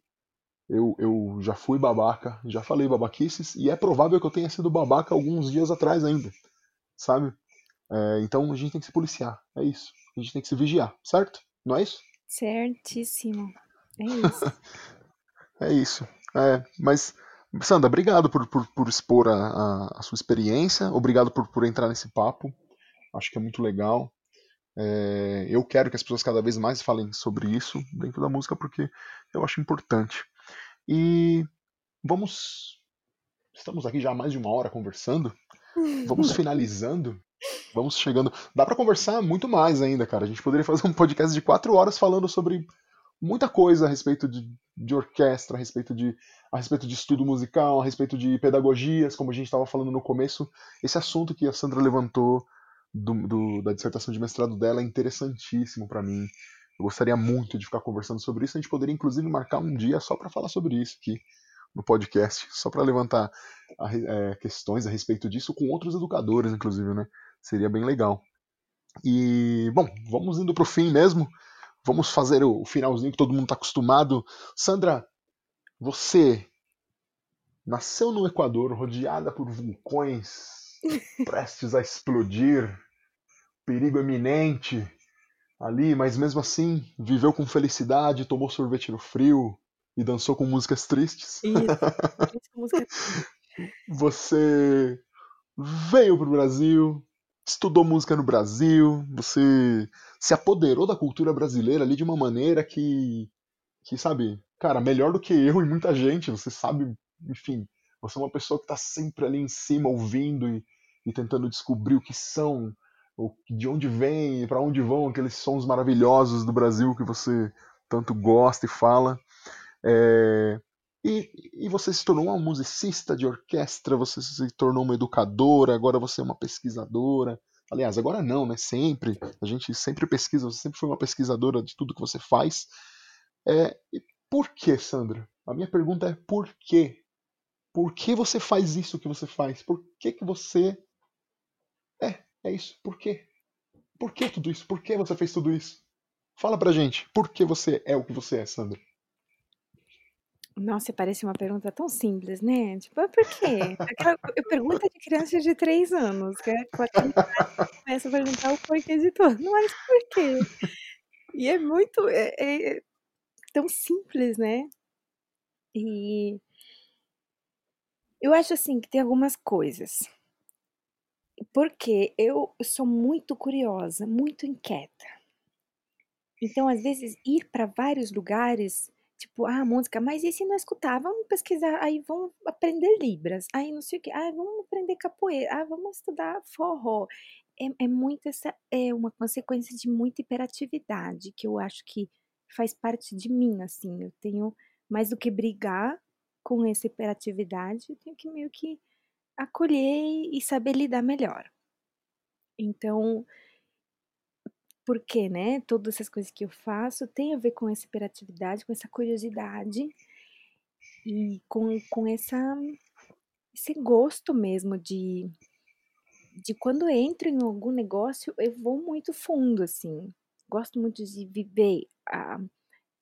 eu, eu já fui babaca, já falei babaquices e é provável que eu tenha sido babaca alguns dias atrás ainda, sabe? É, então a gente tem que se policiar, é isso. A gente tem que se vigiar, certo? Não é isso?
Certíssimo. É isso.
é isso. É, mas Sandra, obrigado por, por, por expor a, a, a, sua experiência, obrigado por, por entrar nesse papo. Acho que é muito legal. É, eu quero que as pessoas cada vez mais falem sobre isso dentro da música porque eu acho importante. E vamos. Estamos aqui já há mais de uma hora conversando. Vamos finalizando. Vamos chegando. Dá para conversar muito mais ainda, cara. A gente poderia fazer um podcast de quatro horas falando sobre muita coisa a respeito de, de orquestra, a respeito de, a respeito de estudo musical, a respeito de pedagogias, como a gente estava falando no começo. Esse assunto que a Sandra levantou do, do, da dissertação de mestrado dela é interessantíssimo para mim. Eu gostaria muito de ficar conversando sobre isso. A gente poderia, inclusive, marcar um dia só para falar sobre isso aqui no podcast, só para levantar a, é, questões a respeito disso com outros educadores, inclusive, né? Seria bem legal. E, bom, vamos indo para o fim mesmo. Vamos fazer o finalzinho que todo mundo está acostumado. Sandra, você nasceu no Equador, rodeada por vulcões prestes a explodir, perigo eminente ali, mas mesmo assim viveu com felicidade, tomou sorvete no frio e dançou com músicas tristes.
Isso,
você veio para o Brasil, estudou música no Brasil, você se apoderou da cultura brasileira ali de uma maneira que, que sabe, cara, melhor do que eu e muita gente, você sabe, enfim, você é uma pessoa que está sempre ali em cima ouvindo e, e tentando descobrir o que são, de onde vem, para onde vão aqueles sons maravilhosos do Brasil que você tanto gosta e fala. É, e, e, você se tornou uma musicista de orquestra, você se tornou uma educadora, agora você é uma pesquisadora. Aliás, agora não, né? Sempre. A gente sempre pesquisa, você sempre foi uma pesquisadora de tudo que você faz. É, por que, Sandra? A minha pergunta é por quê? Por que você faz isso que você faz? Por que, que você. É, é isso. Por quê? Por que tudo isso? Por que você fez tudo isso? Fala pra gente, por que você é o que você é, Sandra?
Nossa, parece uma pergunta tão simples, né? Tipo, por quê? Aquela pergunta de criança de três anos, que é começa a perguntar o porquê de tudo. Mas por quê? E é muito. É, é tão simples, né? E eu acho assim que tem algumas coisas. Porque eu sou muito curiosa, muito inquieta. Então, às vezes, ir para vários lugares Tipo, ah, música, mas e se não escutar? Vamos pesquisar, aí vamos aprender Libras, aí não sei o que, ah, vamos aprender capoeira, ah, vamos estudar forró. É, é muito essa, é uma consequência de muita hiperatividade, que eu acho que faz parte de mim, assim, eu tenho, mais do que brigar com essa hiperatividade, eu tenho que meio que acolher e saber lidar melhor. Então, porque, né, todas essas coisas que eu faço tem a ver com essa hiperatividade, com essa curiosidade e com, com essa, esse gosto mesmo de, de quando entro em algum negócio, eu vou muito fundo, assim. Gosto muito de viver a,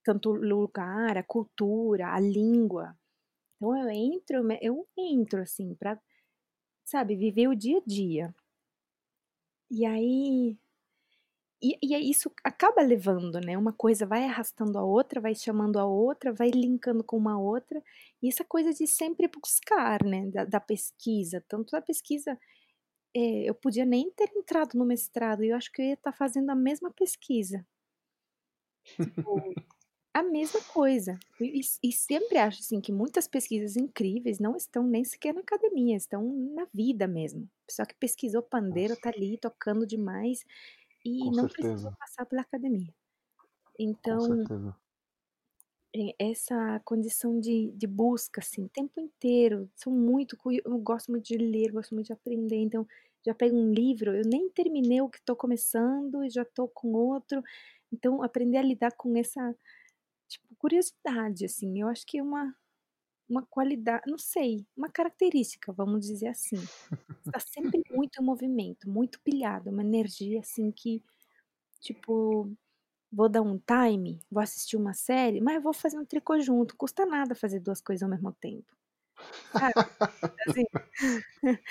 tanto o lugar, a cultura, a língua. Então eu entro, eu entro assim para, sabe, viver o dia a dia. E aí e, e isso acaba levando, né? Uma coisa vai arrastando a outra, vai chamando a outra, vai linkando com uma outra. E essa coisa de sempre buscar, né? Da, da pesquisa, tanto da pesquisa é, eu podia nem ter entrado no mestrado, e eu acho que eu ia estar tá fazendo a mesma pesquisa. Tipo, a mesma coisa. E, e, sempre acho assim que muitas pesquisas incríveis não estão nem sequer na academia, estão na vida mesmo. Só que pesquisou pandeiro, tá ali tocando demais e
Com
não
certeza.
precisou passar pela academia. Então, é, essa condição de, de busca, assim, o tempo inteiro, sou muito, eu gosto muito de ler, gosto muito de aprender, então já pego um livro, eu nem terminei o que estou começando e já estou com outro, então aprender a lidar com essa, tipo, curiosidade, assim, eu acho que é uma, uma qualidade, não sei, uma característica, vamos dizer assim. Está sempre muito em movimento, muito pilhado, uma energia assim que, tipo, vou dar um time, vou assistir uma série, mas vou fazer um tricô junto, custa nada fazer duas coisas ao mesmo tempo. Sabe? Assim,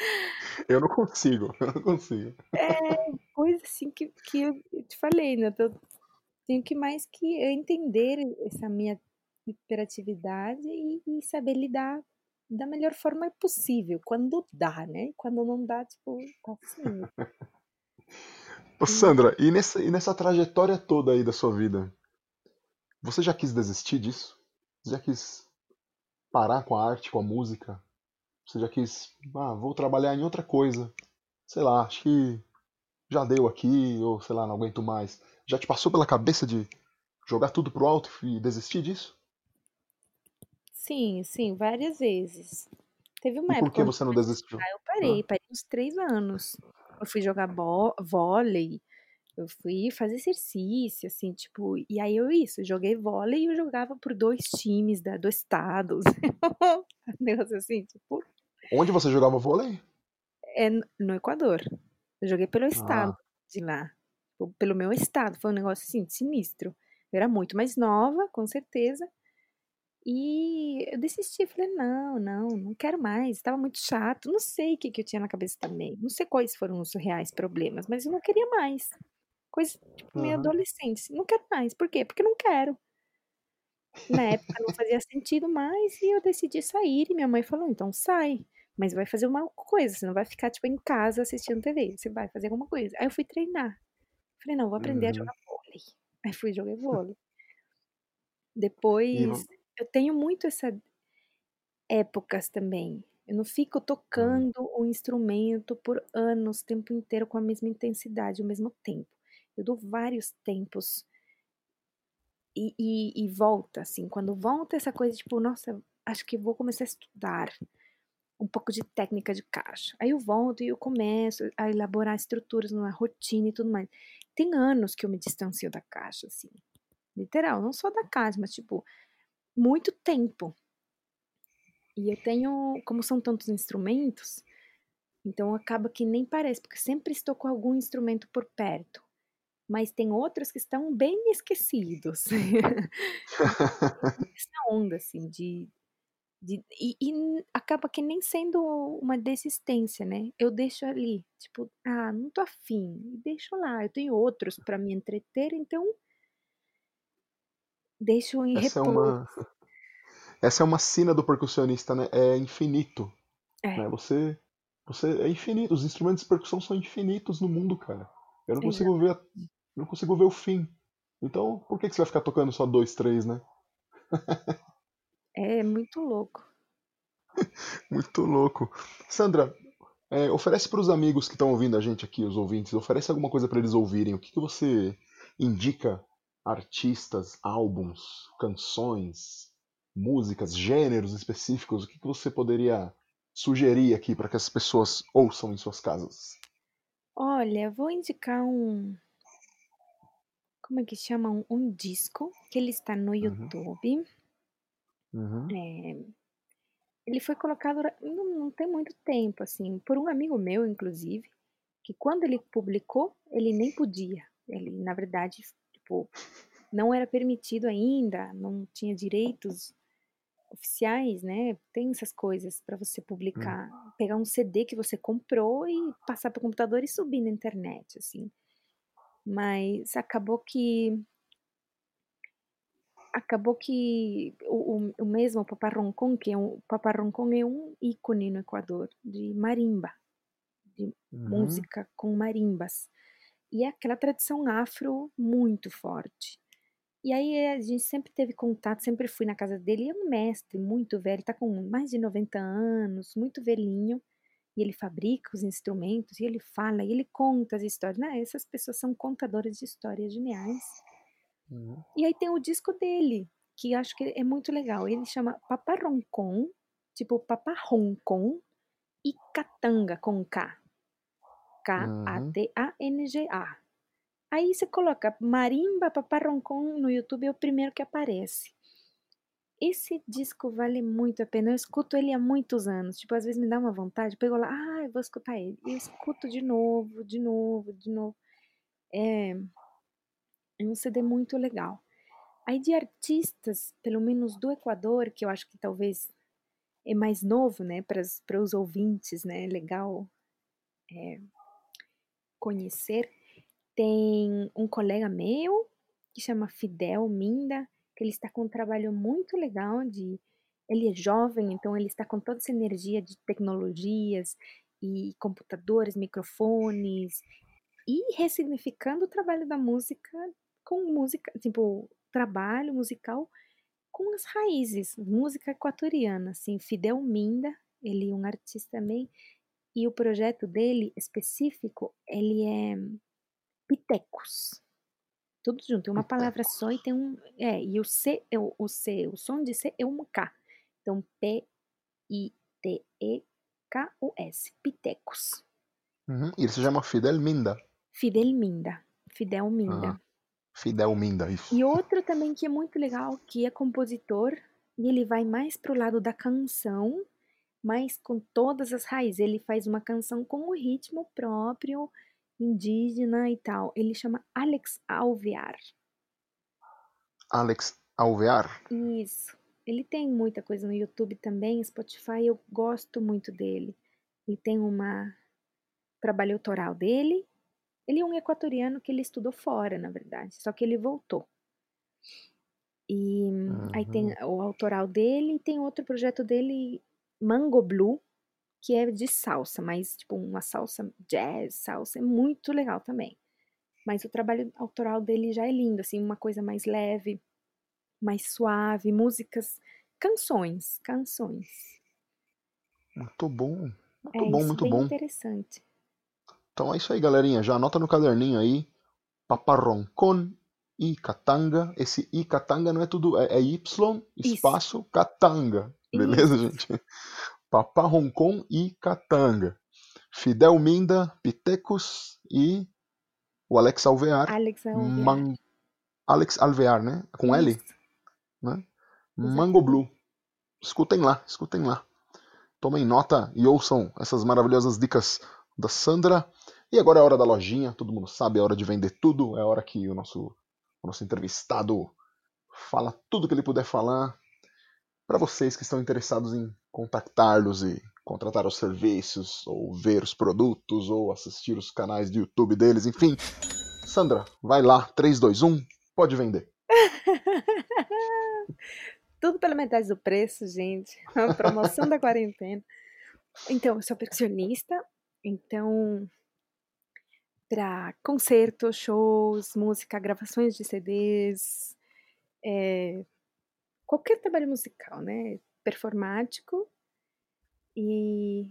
Eu não consigo, eu não consigo.
é coisa assim que, que eu te falei, né? Eu tenho que mais que entender essa minha hiperatividade e, e saber lidar da melhor forma possível, quando dá, né? Quando não dá, tipo, tá assim.
Ô, Sandra, e nessa, e nessa trajetória toda aí da sua vida, você já quis desistir disso? Você já quis parar com a arte, com a música? Você já quis, ah, vou trabalhar em outra coisa? Sei lá, acho que já deu aqui, ou sei lá, não aguento mais. Já te passou pela cabeça de jogar tudo pro alto e desistir disso?
Sim, sim, várias vezes. Teve uma
E por
época
que
onde
você não desistiu?
eu parei, parei uns três anos. Eu fui jogar vôlei, eu fui fazer exercício, assim, tipo, e aí eu isso, joguei vôlei e eu jogava por dois times da, do estado. Negócio assim, tipo,
Onde você jogava vôlei?
é no Equador. Eu joguei pelo estado
Ah,
de lá, pelo meu estado, foi um negócio assim, sinistro. Eu era muito mais nova, com certeza. E eu desisti, falei, não, não, não quero mais, estava muito chato, não sei o que, que eu tinha na cabeça também, não sei quais foram os reais problemas, mas eu não queria mais. Coisa, tipo, meio adolescente, assim, não quero mais. Por quê? Porque não quero. Na época não fazia sentido mais e eu decidi sair e minha mãe falou, então sai, mas vai fazer uma coisa, você não vai ficar, tipo, em casa assistindo TV, você vai fazer alguma coisa. Aí eu fui treinar. Falei, não, vou aprender a
Uhum.
jogar vôlei. Aí fui jogar vôlei. Depois, eu tenho muito essa épocas também. Eu não fico
Hum.
tocando o instrumento por anos, o tempo inteiro com a mesma intensidade, ao mesmo tempo. Eu dou vários tempos e, e, e volta, assim. Quando volta essa coisa, tipo, nossa, acho que vou começar a estudar um pouco de técnica de caixa. Aí eu volto e eu começo a elaborar estruturas numa rotina e tudo mais. Tem anos que eu me distancio da caixa, assim. Literal, não só da caixa, mas, tipo, muito tempo. E eu tenho, como são tantos instrumentos, então acaba que nem parece, porque sempre estou com algum instrumento por perto. Mas tem outros que estão bem esquecidos. Essa onda, assim, de. De e, e acaba que nem sendo uma desistência, né? Eu deixo ali, tipo, ah, não tô afim, e deixo lá. Eu tenho outros para me entreter, então deixo em
Essa é
repouso.
uma, essa é uma sina do percussionista, né? É infinito,
É,
né? Você, você é infinito. Os instrumentos de percussão são infinitos no mundo, cara. Eu não
exato.
consigo ver, a- eu não consigo ver o fim. Então, por que que você vai ficar tocando só dois, três, né?
É muito louco.
Muito louco. Sandra, é, oferece para os amigos que estão ouvindo a gente aqui, os ouvintes, oferece alguma coisa para eles ouvirem. O que que você indica? Artistas, álbuns, canções, músicas, gêneros específicos? O que que você poderia sugerir aqui para que as pessoas ouçam em suas casas?
Olha, vou indicar um. Como é que chama? Um, um disco que ele está no
Uhum,
YouTube.
uhum,
É, ele foi colocado não, não tem muito tempo, assim, por um amigo meu, inclusive. que quando ele publicou, ele nem podia. Ele, na verdade, tipo, não era permitido ainda, não tinha direitos oficiais, né? Tem essas coisas para você publicar, hum. pegar um CD que você comprou e passar para o computador e subir na internet, assim. Mas acabou que acabou que o, o, mesmo Paparroncon, que é um, Paparroncon é um ícone no Equador de marimba, de uhum. música com marimbas. E é aquela tradição afro muito forte. E aí a gente sempre teve contato, sempre fui na casa dele. É um mestre muito velho, tá com mais de 90 anos, muito velhinho. E ele fabrica os instrumentos, e ele fala, e ele conta as histórias. Né? Essas pessoas são contadoras de histórias geniais. Uhum. E aí tem o disco dele, que acho que é muito legal. Ele chama Paparroncon, tipo Paparroncon, e Katanga com K. K-A-T-A-N-G-A. Aí você coloca Marimba Paparroncon no YouTube, é o primeiro que aparece. Esse disco vale muito a pena. Eu escuto ele há muitos anos. Tipo, às vezes me dá uma vontade, eu pego lá, ah, eu vou escutar ele. E eu escuto de novo, de novo, de novo. É, é um CD muito legal. Aí de artistas, pelo menos do Equador, que eu acho que talvez é mais novo, né, para os ouvintes, né, legal é, conhecer. Tem um colega meu que chama Fidel Minda, que ele está com um trabalho muito legal de ele é jovem, então ele está com toda essa energia de tecnologias e computadores, microfones e ressignificando o trabalho da música com música, tipo, trabalho musical com as raízes, música equatoriana, assim, Fidel Minda, ele é um artista também, e o projeto dele específico, ele é pitecos. Tudo junto, é uma palavra só e tem um, é, e o C, é o, o C, o som de C é um K. Então, P I T E K U S, pitecos.
Uhum. E ele se chama Fidel Minda.
Fidel Minda. Fidel Minda.
Ah. Fidel Minda, isso.
E outro também que é muito legal, que é compositor, e ele vai mais pro lado da canção, mas com todas as raízes. Ele faz uma canção com o ritmo próprio, indígena e tal. Ele chama Alex Alvear.
Alex Alvear?
Isso. Ele tem muita coisa no YouTube também, Spotify, eu gosto muito dele. Ele tem uma trabalho autoral dele ele é um equatoriano que ele estudou fora, na verdade, só que ele voltou. E uhum. aí tem o autoral dele e tem outro projeto dele, Mango Blue, que é de salsa, mas tipo uma salsa jazz, salsa, é muito legal também. Mas o trabalho autoral dele já é lindo, assim, uma coisa mais leve, mais suave, músicas, canções, canções.
Muito bom, muito
é
bom,
isso,
muito
bem
bom.
interessante.
Então é isso aí, galerinha. Já anota no caderninho aí. Paparroncon e Katanga. Esse I Katanga não é tudo, é, é Y, espaço, isso. Katanga. Beleza, isso. gente? Paparroncon e Katanga. Fidel Minda, Pitecos e o Alex Alvear.
Alex Alvear. Man...
Alex Alvear, né? Com isso. L. Né? Mango Blue. Escutem lá, escutem lá. Tomem nota e ouçam essas maravilhosas dicas da Sandra. E agora é hora da lojinha, todo mundo sabe, é hora de vender tudo, é hora que o nosso, o nosso entrevistado fala tudo que ele puder falar. Para vocês que estão interessados em contactá-los e contratar os serviços, ou ver os produtos, ou assistir os canais de YouTube deles, enfim. Sandra, vai lá, 3, 2, 1, pode vender.
Tudo pela metade do preço, gente. A promoção da quarentena. Então, eu sou percussionista, então, para concertos, shows, música, gravações de CDs, é, qualquer trabalho musical, né? Performático e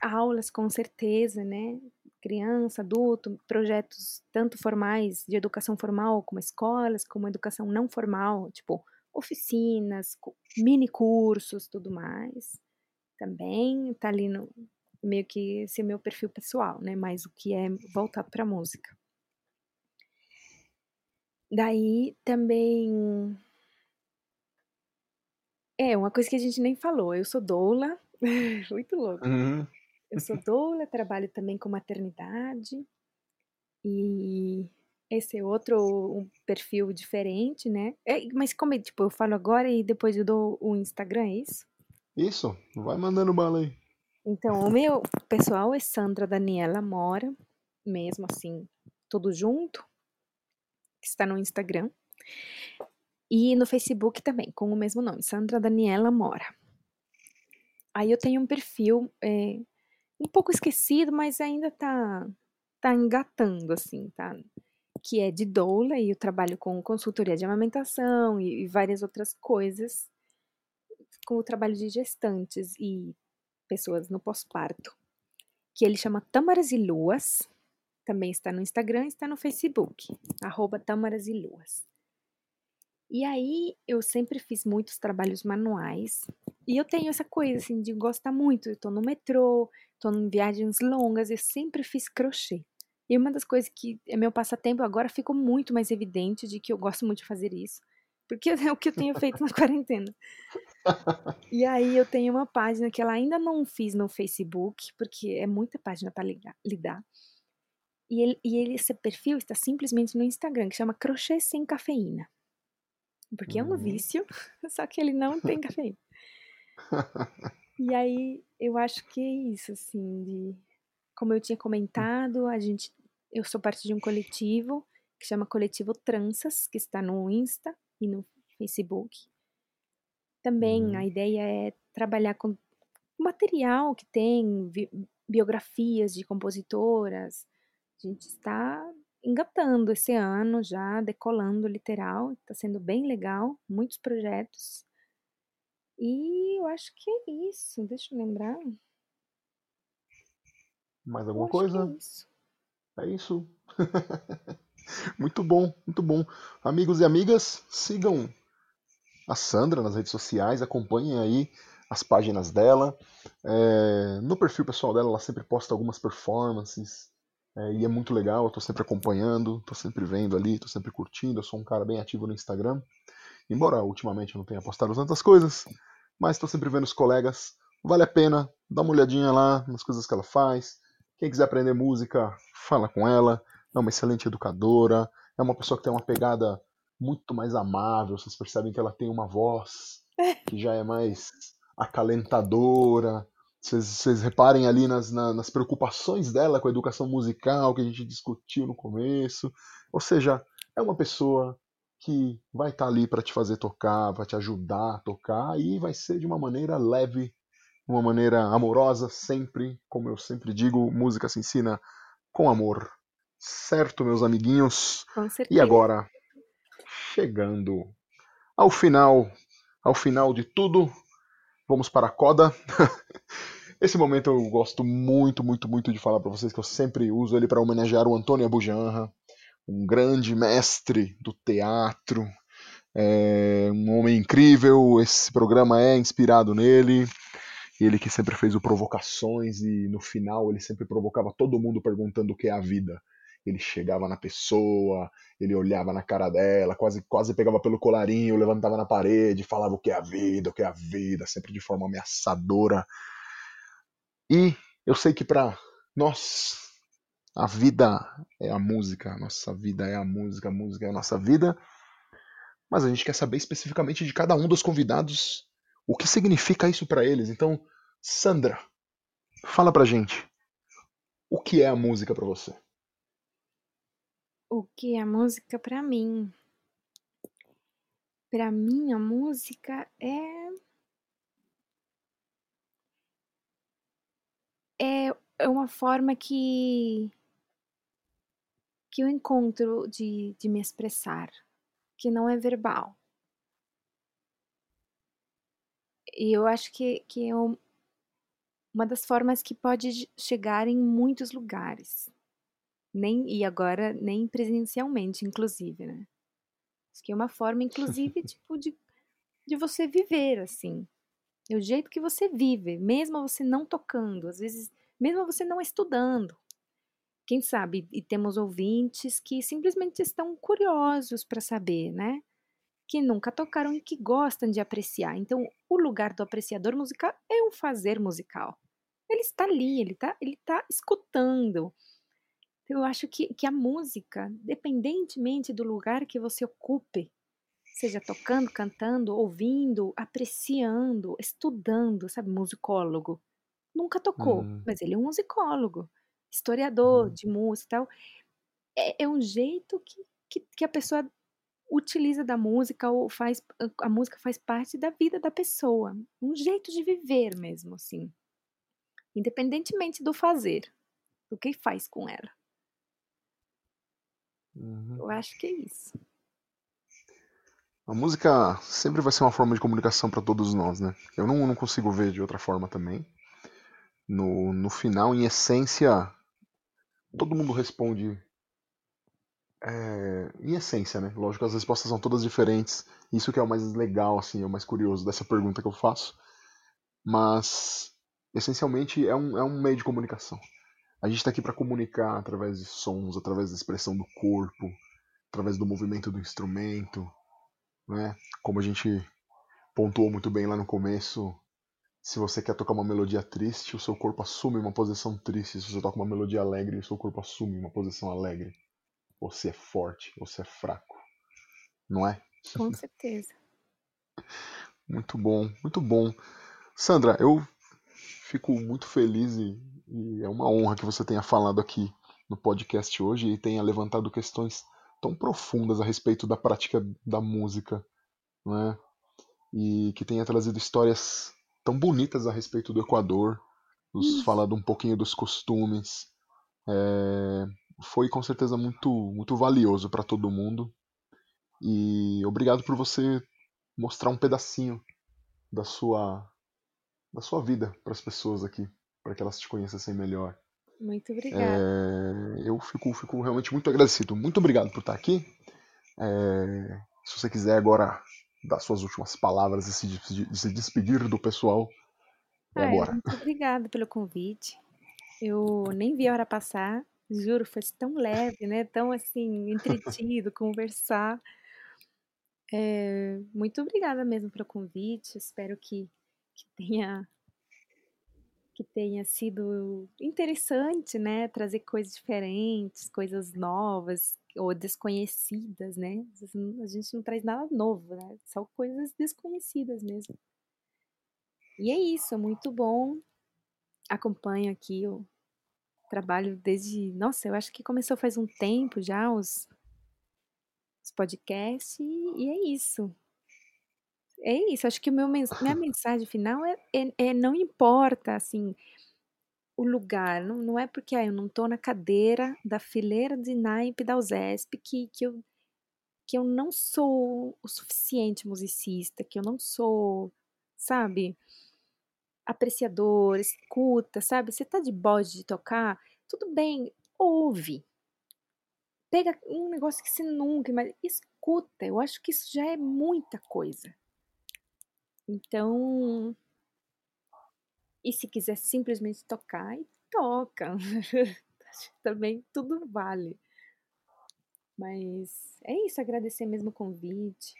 aulas com certeza, né? Criança, adulto, projetos tanto formais de educação formal como escolas, como educação não formal, tipo oficinas, mini cursos, tudo mais. Também tá ali no, meio que esse é meu perfil pessoal, né? Mais o que é voltado para música. Daí também é uma coisa que a gente nem falou. Eu sou doula, muito louco.
Uhum.
Eu sou doula, trabalho também com maternidade. E esse é outro um perfil diferente, né? É, mas como é, tipo, eu falo agora e depois eu dou o Instagram, é isso?
Isso, vai mandando bala aí.
Então, o meu pessoal é Sandra Daniela Mora, mesmo assim, tudo junto, que está no Instagram. E no Facebook também, com o mesmo nome, Sandra Daniela Mora. Aí eu tenho um perfil é, um pouco esquecido, mas ainda tá, tá engatando, assim, tá? Que é de doula e eu trabalho com consultoria de amamentação e, e várias outras coisas com o trabalho de gestantes e pessoas no pós-parto, que ele chama Tâmaras e Luas, também está no Instagram e está no Facebook, arroba Tâmaras e Luas. E aí eu sempre fiz muitos trabalhos manuais, e eu tenho essa coisa assim de gostar muito, eu tô no metrô, tô em viagens longas, eu sempre fiz crochê. E uma das coisas que é meu passatempo agora ficou muito mais evidente de que eu gosto muito de fazer isso. Porque é o que eu tenho feito na quarentena. E aí eu tenho uma página que ela ainda não fiz no Facebook, porque é muita página para lidar. E, ele, e ele, esse perfil está simplesmente no Instagram, que chama Crochê Sem Cafeína. Porque uhum. é um uhum. vício, só que ele não tem cafeína. E aí eu acho que é isso, assim, de como eu tinha comentado, a gente eu sou parte de um coletivo que chama Coletivo Tranças, que está no Insta e no Facebook. Também uhum. a ideia é trabalhar com material que tem bi biografias de compositoras. A gente está engatando esse ano já, decolando literal, está sendo bem legal, muitos projetos. E eu acho que é isso, deixa eu lembrar.
Mais alguma coisa? É isso. É isso. muito bom, muito bom. Amigos e amigas, sigam a Sandra nas redes sociais, acompanhem aí as páginas dela. É, no perfil pessoal dela, ela sempre posta algumas performances. É, e é muito legal, eu tô sempre acompanhando, tô sempre vendo ali, tô sempre curtindo. Eu sou um cara bem ativo no Instagram. Embora ultimamente eu não tenha postado tantas coisas, mas estou sempre vendo os colegas. Vale a pena, dá uma olhadinha lá nas coisas que ela faz. Quem quiser aprender música, fala com ela. É uma excelente educadora. É uma pessoa que tem uma pegada muito mais amável. Vocês percebem que ela tem uma voz que já é mais acalentadora. Vocês, vocês reparem ali nas, na, nas preocupações dela com a educação musical que a gente discutiu no começo. Ou seja, é uma pessoa que vai estar tá ali para te fazer tocar, vai te ajudar a tocar e vai ser de uma maneira leve, uma maneira amorosa, sempre, como eu sempre digo, música se ensina com amor. Certo, meus amiguinhos?
Com certeza.
E agora, chegando ao final, ao final de tudo, vamos para a coda. Esse momento eu gosto muito, muito, muito de falar para vocês que eu sempre uso ele para homenagear o Antônio Abujanra, um grande mestre do teatro, é um homem incrível. Esse programa é inspirado nele. Ele que sempre fez o Provocações e no final ele sempre provocava todo mundo perguntando o que é a vida. Ele chegava na pessoa, ele olhava na cara dela, quase, quase pegava pelo colarinho, levantava na parede, falava o que é a vida, o que é a vida, sempre de forma ameaçadora. E eu sei que para nós a vida é a música, a nossa vida é a música, a música é a nossa vida. Mas a gente quer saber especificamente de cada um dos convidados o que significa isso para eles. Então, Sandra, fala pra gente. O que é a música para você?
O que é a música para mim? Para mim a música é é, uma forma que que eu encontro de, de me expressar, que não é verbal. E eu acho que, que é um, uma das formas que pode chegar em muitos lugares. Nem, e agora nem presencialmente, inclusive, né? Acho que é uma forma, inclusive, tipo, de, de você viver, assim. É o jeito que você vive, mesmo você não tocando, às vezes, mesmo você não estudando quem sabe, e temos ouvintes que simplesmente estão curiosos para saber, né? Que nunca tocaram e que gostam de apreciar. Então, o lugar do apreciador musical é um fazer musical. ele está ali, ele está ele tá escutando. Eu acho que, que a música, dependentemente do lugar que você ocupe, seja tocando, cantando, ouvindo, apreciando, estudando, sabe, musicólogo. Nunca tocou,
Hum.
mas ele é um musicólogo, historiador
Uhum.
de música e tal. É, é um jeito que, que, que a pessoa utiliza da música ou faz a música faz parte da vida da pessoa, um jeito de viver mesmo, assim, independentemente do fazer, do que faz com ela.
Uhum.
Eu acho que é isso.
A música sempre vai ser uma forma de comunicação para todos nós, né? Eu não, não consigo ver de outra forma também. No, no final, em essência, todo mundo responde. é, em essência, né? Lógico que as respostas são todas diferentes. Isso que é o mais legal, assim, é o mais curioso dessa pergunta que eu faço. Mas, essencialmente, é um, é um meio de comunicação. A gente está aqui para comunicar através de sons, através da expressão do corpo, através do movimento do instrumento, né? Como a gente pontuou muito bem lá no começo, se você quer tocar uma melodia triste, o seu corpo assume uma posição triste. Se você toca uma melodia alegre, o seu corpo assume uma posição alegre. Você é forte, você é fraco. Não é?
Com certeza.
Muito bom, muito bom. Sandra, eu fico muito feliz e, e é uma honra que você tenha falado aqui no podcast hoje e tenha levantado questões tão profundas a respeito da prática da música, né? E que tenha trazido histórias tão bonitas a respeito do Equador, nos falado um pouquinho dos costumes. É, foi com certeza muito, muito valioso para todo mundo. E obrigado por você mostrar um pedacinho da sua da sua vida para as pessoas aqui, para que elas te conhecessem melhor.
Muito obrigada.
É, eu fico, fico realmente muito agradecido. Muito obrigado por estar aqui. É, se você quiser agora dar suas últimas palavras e se, despedir- se despedir do pessoal, é
Ah, é,
agora.
muito obrigada pelo convite. Eu nem vi a hora passar, juro, foi tão leve, né? Tão assim, entretido, conversar. É, muito obrigada mesmo pelo convite. Espero que, que tenha que tenha sido interessante, né? Trazer coisas diferentes, coisas novas ou desconhecidas, né? A gente não traz nada novo, né? Só coisas desconhecidas mesmo. E é isso, é muito bom. Acompanho aqui o trabalho desde. Nossa, eu acho que começou faz um tempo já os, os podcasts, e, e é isso. É isso, acho que meu, minha mensagem final é, é, é não importa, assim, o lugar, não, não é porque ah, eu não estou na cadeira da fileira de naipe da USESP que, que, eu, que eu não sou o suficiente musicista, que eu não sou, sabe, apreciador, escuta, sabe? Você tá de bode de tocar, tudo bem, ouve. Pega um negócio que você nunca, mas escuta. Eu acho que isso já é muita coisa. Então, e se quiser simplesmente tocar, toca. Também tudo vale. Mas é isso, agradecer mesmo o convite.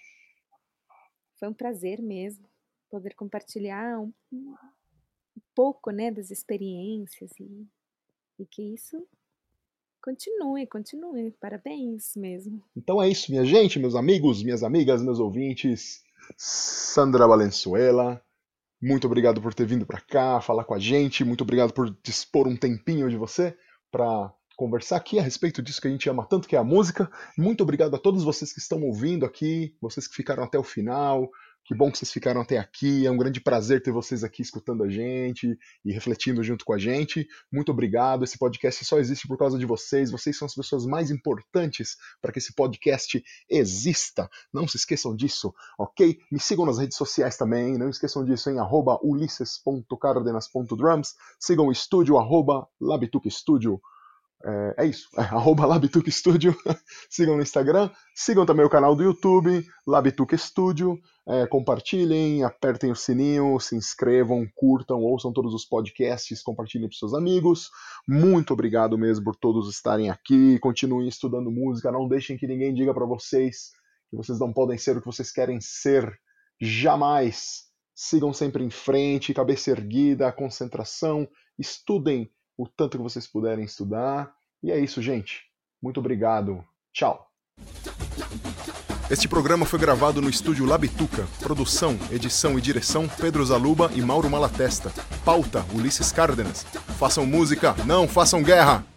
Foi um prazer mesmo poder compartilhar um, um pouco, né, das experiências e, e que isso continue, continue. Parabéns mesmo.
Então é isso, minha gente, meus amigos, minhas amigas, meus ouvintes. Sandra Valenzuela, muito obrigado por ter vindo para cá falar com a gente. Muito obrigado por dispor um tempinho de você para conversar aqui a respeito disso que a gente ama tanto, que é a música. Muito obrigado a todos vocês que estão ouvindo aqui, vocês que ficaram até o final. Que bom que vocês ficaram até aqui. É um grande prazer ter vocês aqui escutando a gente e refletindo junto com a gente. Muito obrigado. Esse podcast só existe por causa de vocês. Vocês são as pessoas mais importantes para que esse podcast exista. Não se esqueçam disso, ok? Me sigam nas redes sociais também. Não esqueçam disso em ulisses.cardenas.drums. Sigam o estúdio, arroba. É, é isso, é, arroba Labituca Studio. sigam no Instagram. Sigam também o canal do YouTube, Labituca Studio. É, compartilhem, apertem o sininho, se inscrevam, curtam, ouçam todos os podcasts, compartilhem para seus amigos. Muito obrigado mesmo por todos estarem aqui. Continuem estudando música. Não deixem que ninguém diga para vocês que vocês não podem ser o que vocês querem ser. Jamais. Sigam sempre em frente, cabeça erguida, concentração
estudem o tanto que vocês puderem estudar. E é isso, gente. Muito obrigado. Tchau.
Este programa foi gravado no estúdio Labituca. Produção, edição e direção Pedro Zaluba e Mauro Malatesta. Pauta Ulisses Cárdenas. Façam música, não façam guerra!